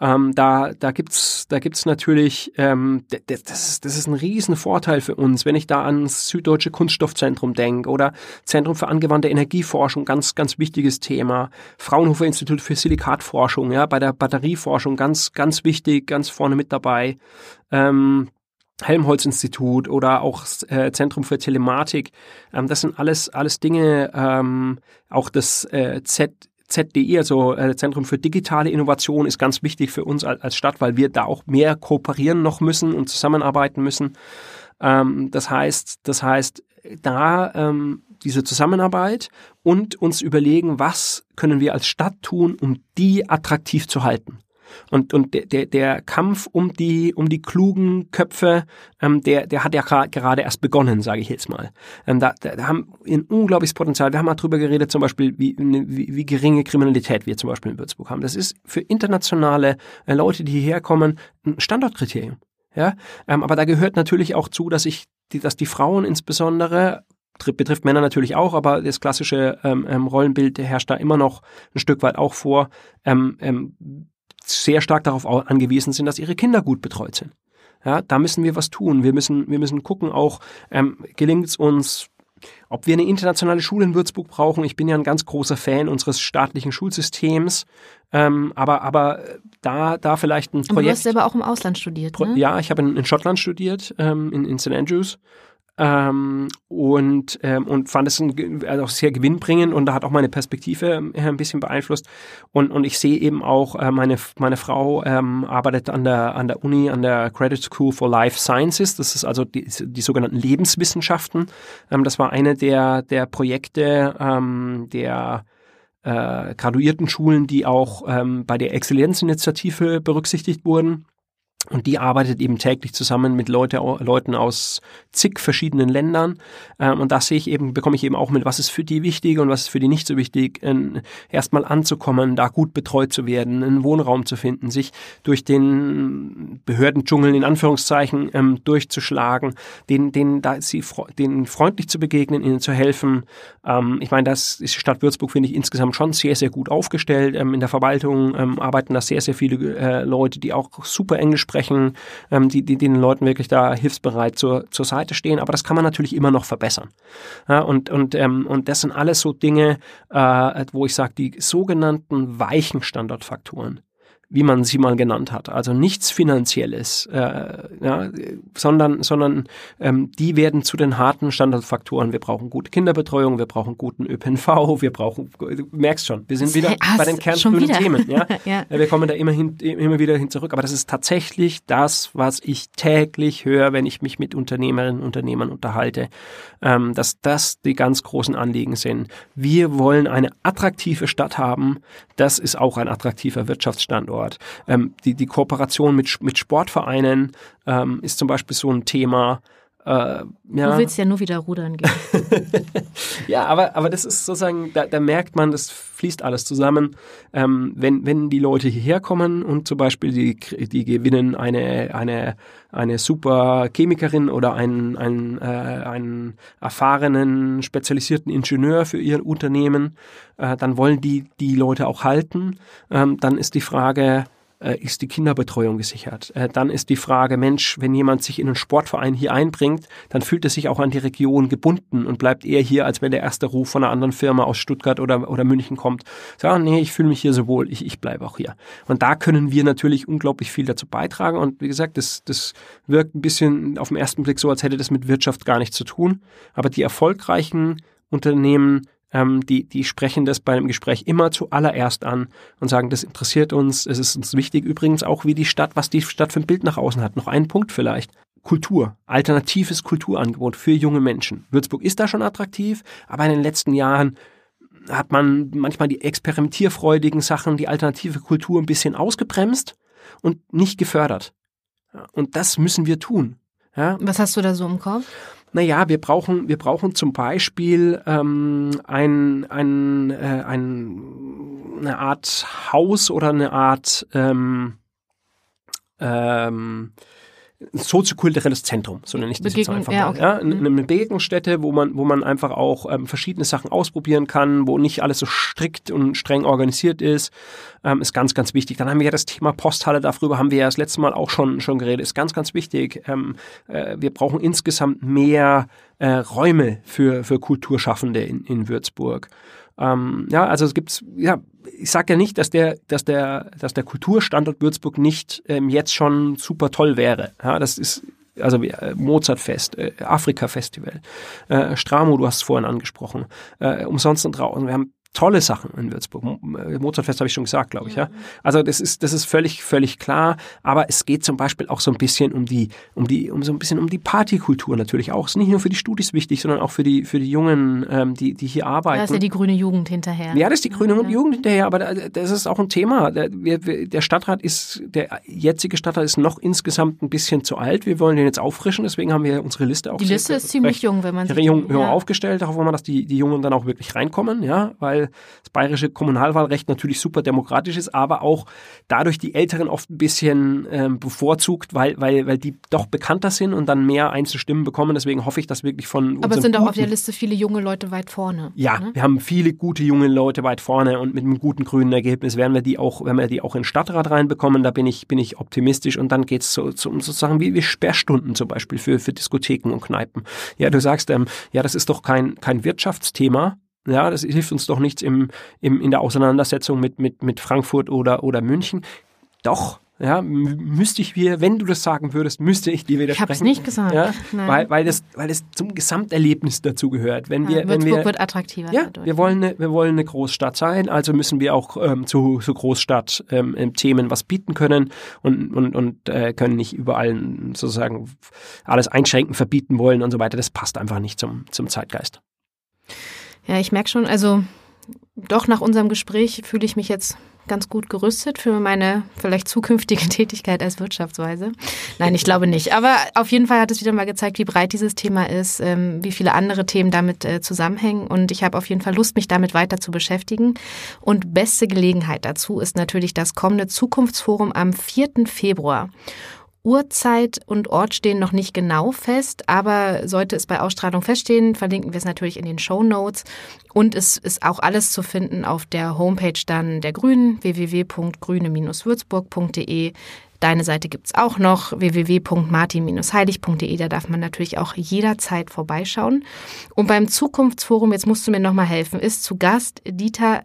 Ähm, da da gibt's da gibt's natürlich ähm, das, ist, das ist ein Riesenvorteil für uns, wenn ich da ans Süddeutsche Kunststoffzentrum denke oder Zentrum für angewandte Energieforschung, ganz ganz wichtiges Thema. Fraunhofer Institut für Silikatforschung, ja, bei der Batterieforschung ganz ganz wichtig, ganz vorne mit dabei. Ähm, Helmholtz-Institut oder auch äh, Zentrum für Telematik. Ähm, das sind alles, alles Dinge, ähm, auch das äh, Z, ZDI, also äh, Zentrum für digitale Innovation, ist ganz wichtig für uns als, als Stadt, weil wir da auch mehr kooperieren noch müssen und zusammenarbeiten müssen. Ähm, das heißt, das heißt, da ähm, diese Zusammenarbeit und uns überlegen, was können wir als Stadt tun, um die attraktiv zu halten. Und, und der, der, der Kampf um die, um die klugen Köpfe, ähm, der, der hat ja gerade erst begonnen, sage ich jetzt mal. Ähm, da, da haben ein unglaubliches Potenzial. Wir haben mal drüber geredet, zum Beispiel, wie, wie, wie geringe Kriminalität wir zum Beispiel in Würzburg haben. Das ist für internationale äh, Leute, die hierher kommen, ein Standortkriterium. Ja, ähm, aber da gehört natürlich auch zu, dass ich, die, dass die Frauen insbesondere betrifft Männer natürlich auch, aber das klassische ähm, ähm, Rollenbild herrscht da immer noch ein Stück weit auch vor. Ähm, ähm, sehr stark darauf angewiesen sind, dass ihre Kinder gut betreut sind. Ja, da müssen wir was tun. Wir müssen, wir müssen gucken auch, ähm, gelingt es uns, ob wir eine internationale Schule in Würzburg brauchen. Ich bin ja ein ganz großer Fan unseres staatlichen Schulsystems. Ähm, aber, aber da, da vielleicht ein Projekt. Aber du hast aber auch im Ausland studiert, ne? Ja, ich habe in, in Schottland studiert, ähm, in, in St. Andrews ähm, und, ähm, und fand es ein, also sehr gewinnbringend und da hat auch meine Perspektive äh, ein bisschen beeinflusst. Und, und ich sehe eben auch, äh, meine, meine Frau ähm, arbeitet an der, an der Uni, an der Credit School for Life Sciences. Das ist also die, die sogenannten Lebenswissenschaften. Ähm, das war eine der, der Projekte ähm, der äh, graduierten Schulen, die auch ähm, bei der Exzellenzinitiative berücksichtigt wurden. Und die arbeitet eben täglich zusammen mit Leute, Leuten aus zig verschiedenen Ländern. Ähm, und da sehe ich eben, bekomme ich eben auch mit, was ist für die wichtig und was ist für die nicht so wichtig, erstmal anzukommen, da gut betreut zu werden, einen Wohnraum zu finden, sich durch den Behördendschungel in Anführungszeichen ähm, durchzuschlagen, denen, denen, da sie, denen freundlich zu begegnen, ihnen zu helfen. Ähm, ich meine, das ist die Stadt Würzburg, finde ich, insgesamt schon sehr, sehr gut aufgestellt. in der Verwaltung arbeiten da sehr, sehr viele äh, Leute, die auch super Englisch sprechen, ähm, die, die, die den Leuten wirklich da hilfsbereit zur, zur Seite stehen. Aber das kann man natürlich immer noch verbessern. Ja, und, und, ähm, und das sind alles so Dinge, äh, wo ich sage, die sogenannten weichen Standortfaktoren wie man sie mal genannt hat. Also nichts Finanzielles, äh, ja, sondern, sondern ähm, die werden zu den harten Standardfaktoren. Wir brauchen gute Kinderbetreuung, wir brauchen guten ÖPNV, wir brauchen, du merkst schon, wir sind wieder Hast bei den kerngrünen Themen. (laughs) Ja? ja? Wir kommen da immer, hin, immer wieder hin zurück. Aber das ist tatsächlich das, was ich täglich höre, wenn ich mich mit Unternehmerinnen und Unternehmern unterhalte, ähm, dass das die ganz großen Anliegen sind. Wir wollen eine attraktive Stadt haben. Das ist auch ein attraktiver Wirtschaftsstandort dort. Ähm, die, die Kooperation mit, mit Sportvereinen ähm, ist zum Beispiel so ein Thema. Äh, ja. Du willst ja nur wieder rudern gehen. (laughs) ja, aber, aber das ist sozusagen, da, da merkt man, das fließt alles zusammen. Ähm, wenn, wenn die Leute hierher kommen und zum Beispiel die, die gewinnen eine, eine, eine super Chemikerin oder einen, einen, äh, einen erfahrenen, spezialisierten Ingenieur für ihr Unternehmen, äh, dann wollen die die Leute auch halten. Ähm, dann ist die Frage, ist die Kinderbetreuung gesichert. Äh, dann ist die Frage, Mensch, wenn jemand sich in einen Sportverein hier einbringt, dann fühlt er sich auch an die Region gebunden und bleibt eher hier, als wenn der erste Ruf von einer anderen Firma aus Stuttgart oder, oder München kommt. Sagen, ah, nee, ich fühle mich hier so wohl, ich, ich bleibe auch hier. Und da können wir natürlich unglaublich viel dazu beitragen. Und wie gesagt, das, das wirkt ein bisschen auf den ersten Blick so, als hätte das mit Wirtschaft gar nichts zu tun. Aber die erfolgreichen Unternehmen ähm, die, die sprechen das bei einem Gespräch immer zuallererst an und sagen, das interessiert uns, es ist uns wichtig übrigens auch, wie die Stadt, was die Stadt für ein Bild nach außen hat. Noch ein Punkt vielleicht. Kultur, alternatives Kulturangebot für junge Menschen. Würzburg ist da schon attraktiv, aber in den letzten Jahren hat man manchmal die experimentierfreudigen Sachen, die alternative Kultur ein bisschen ausgebremst und nicht gefördert. Und das müssen wir tun. Ja? Was hast du da so im Kopf? Naja, wir brauchen, wir brauchen zum Beispiel ähm, ein, ein, äh, ein, eine Art Haus oder eine Art ähm, ähm, ein soziokulturelles Zentrum, so nenne ich das jetzt Begegnung- einfach ja, mal. okay. Ja, eine, eine Begegnungsstätte, wo man, wo man einfach auch ähm, verschiedene Sachen ausprobieren kann, wo nicht alles so strikt und streng organisiert ist, ähm, ist ganz, ganz wichtig. Dann haben wir ja das Thema Posthalle, darüber haben wir ja das letzte Mal auch schon, schon geredet, ist ganz, ganz wichtig. Ähm, äh, wir brauchen insgesamt mehr äh, Räume für, für Kulturschaffende in, in Würzburg. Ähm, ja, also es gibt, ja, ich sage ja nicht, dass der, dass der, dass der Kulturstandort Würzburg nicht ähm, jetzt schon super toll wäre. Ja, das ist also äh, Mozartfest, äh, Afrika-Festival, äh, Stramo, du hast es vorhin angesprochen, äh, umsonst und draußen. Wir haben tolle Sachen in Würzburg. Äh, Mozartfest habe ich schon gesagt, glaube ich, ja. Also das ist, das ist völlig, völlig klar. Aber es geht zum Beispiel auch so ein bisschen um die, um die, um so ein bisschen um die Partykultur natürlich auch. Es ist nicht nur für die Studis wichtig, sondern auch für die, für die Jungen, ähm, die, die hier arbeiten. Da ist ja die grüne Jugend hinterher. Ja, das ist die grüne Jugend hinterher, aber da- das ist auch ein Thema. Der, Stadtrat ist, der jetzige Stadtrat ist noch insgesamt ein bisschen zu alt. Wir wollen den jetzt auffrischen, deswegen haben wir unsere Liste auch Die Liste ist ziemlich jung, wenn man sich jung, jung ja. aufgestellt. Da hoffen wir dass die, die Jungen dann auch wirklich reinkommen, ja, weil das bayerische Kommunalwahlrecht natürlich super demokratisch ist, aber auch dadurch die Älteren oft ein bisschen ähm, bevorzugt, weil, weil, weil die doch bekannter sind und dann mehr Einzelstimmen bekommen. Deswegen hoffe ich, dass wirklich von Aber es sind auch auf der Liste viele junge Leute weit vorne. ja, Ne? wir haben viele gute junge Leute weit vorne und mit einem guten grünen Ergebnis werden wir die auch, werden wir die auch in den Stadtrat reinbekommen. Da bin ich, bin ich optimistisch. Und dann geht's so, so um sozusagen wie, wie Sperrstunden zum Beispiel für, für Diskotheken und Kneipen. Ja, du sagst, ähm, ja, das ist doch kein, kein Wirtschaftsthema. Ja, das hilft uns doch nichts im, im, in der Auseinandersetzung mit, mit, mit Frankfurt oder, oder München. Doch, ja, müsste ich dir, wenn du das sagen würdest, müsste ich dir Ich widersprechen. habe es nicht gesagt. Ja, weil, weil, das, weil das zum Gesamterlebnis dazu gehört. Wenn Ja, wir, wenn wir, wird attraktiver ja, dadurch. wir wollen, eine, wir wollen eine Großstadt sein, also müssen wir auch ähm, zu, zu Großstadt ähm, ähm, Themen was bieten können und, und, und äh, können nicht überall sozusagen alles einschränken, verbieten wollen und so weiter. Das passt einfach nicht zum, zum Zeitgeist. Ja, ich merke schon, also doch nach unserem Gespräch fühle ich mich jetzt ganz gut gerüstet für meine vielleicht zukünftige (laughs) Tätigkeit als Wirtschaftsweise. Nein, ich glaube nicht. Aber auf jeden Fall hat es wieder mal gezeigt, wie breit dieses Thema ist, ähm, wie viele andere Themen damit äh, zusammenhängen. Und ich habe auf jeden Fall Lust, mich damit weiter zu beschäftigen. Und beste Gelegenheit dazu ist natürlich das kommende Zukunftsforum am 4. Februar. Uhrzeit und Ort stehen noch nicht genau fest, aber sollte es bei Ausstrahlung feststehen, verlinken wir es natürlich in den Show Notes. Und es ist auch alles zu finden auf der Homepage dann der Grünen, www.grüne-würzburg.de. Deine Seite gibt's auch noch, www.martin-heilig.de. Da darf man natürlich auch jederzeit vorbeischauen. Und beim Zukunftsforum, jetzt musst du mir nochmal helfen, ist zu Gast Dieter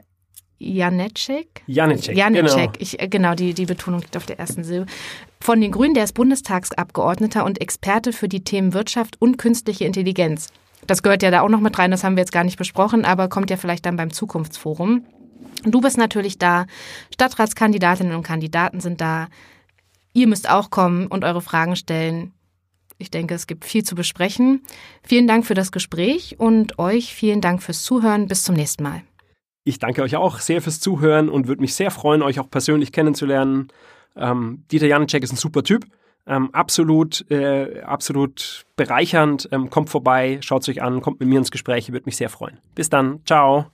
Janecek. Janicek. Janecek, Genau. ich, äh, genau, die, die Betonung liegt auf der ersten Silbe. Von den Grünen, der ist Bundestagsabgeordneter und Experte für die Themen Wirtschaft und künstliche Intelligenz. Das gehört ja da auch noch mit rein, das haben wir jetzt gar nicht besprochen, aber kommt ja vielleicht dann beim Zukunftsforum. Du bist natürlich da, Stadtratskandidatinnen und Kandidaten sind da. Ihr müsst auch kommen und eure Fragen stellen. Ich denke, es gibt viel zu besprechen. Vielen Dank für das Gespräch und euch vielen Dank fürs Zuhören. Bis zum nächsten Mal. Ich danke euch auch sehr fürs Zuhören und würde mich sehr freuen, euch auch persönlich kennenzulernen. Ähm, Dieter Janicek ist ein super Typ. Ähm, absolut, äh, absolut bereichernd. Ähm, kommt vorbei, schaut es euch an, kommt mit mir ins Gespräch, würde mich sehr freuen. Bis dann. Ciao.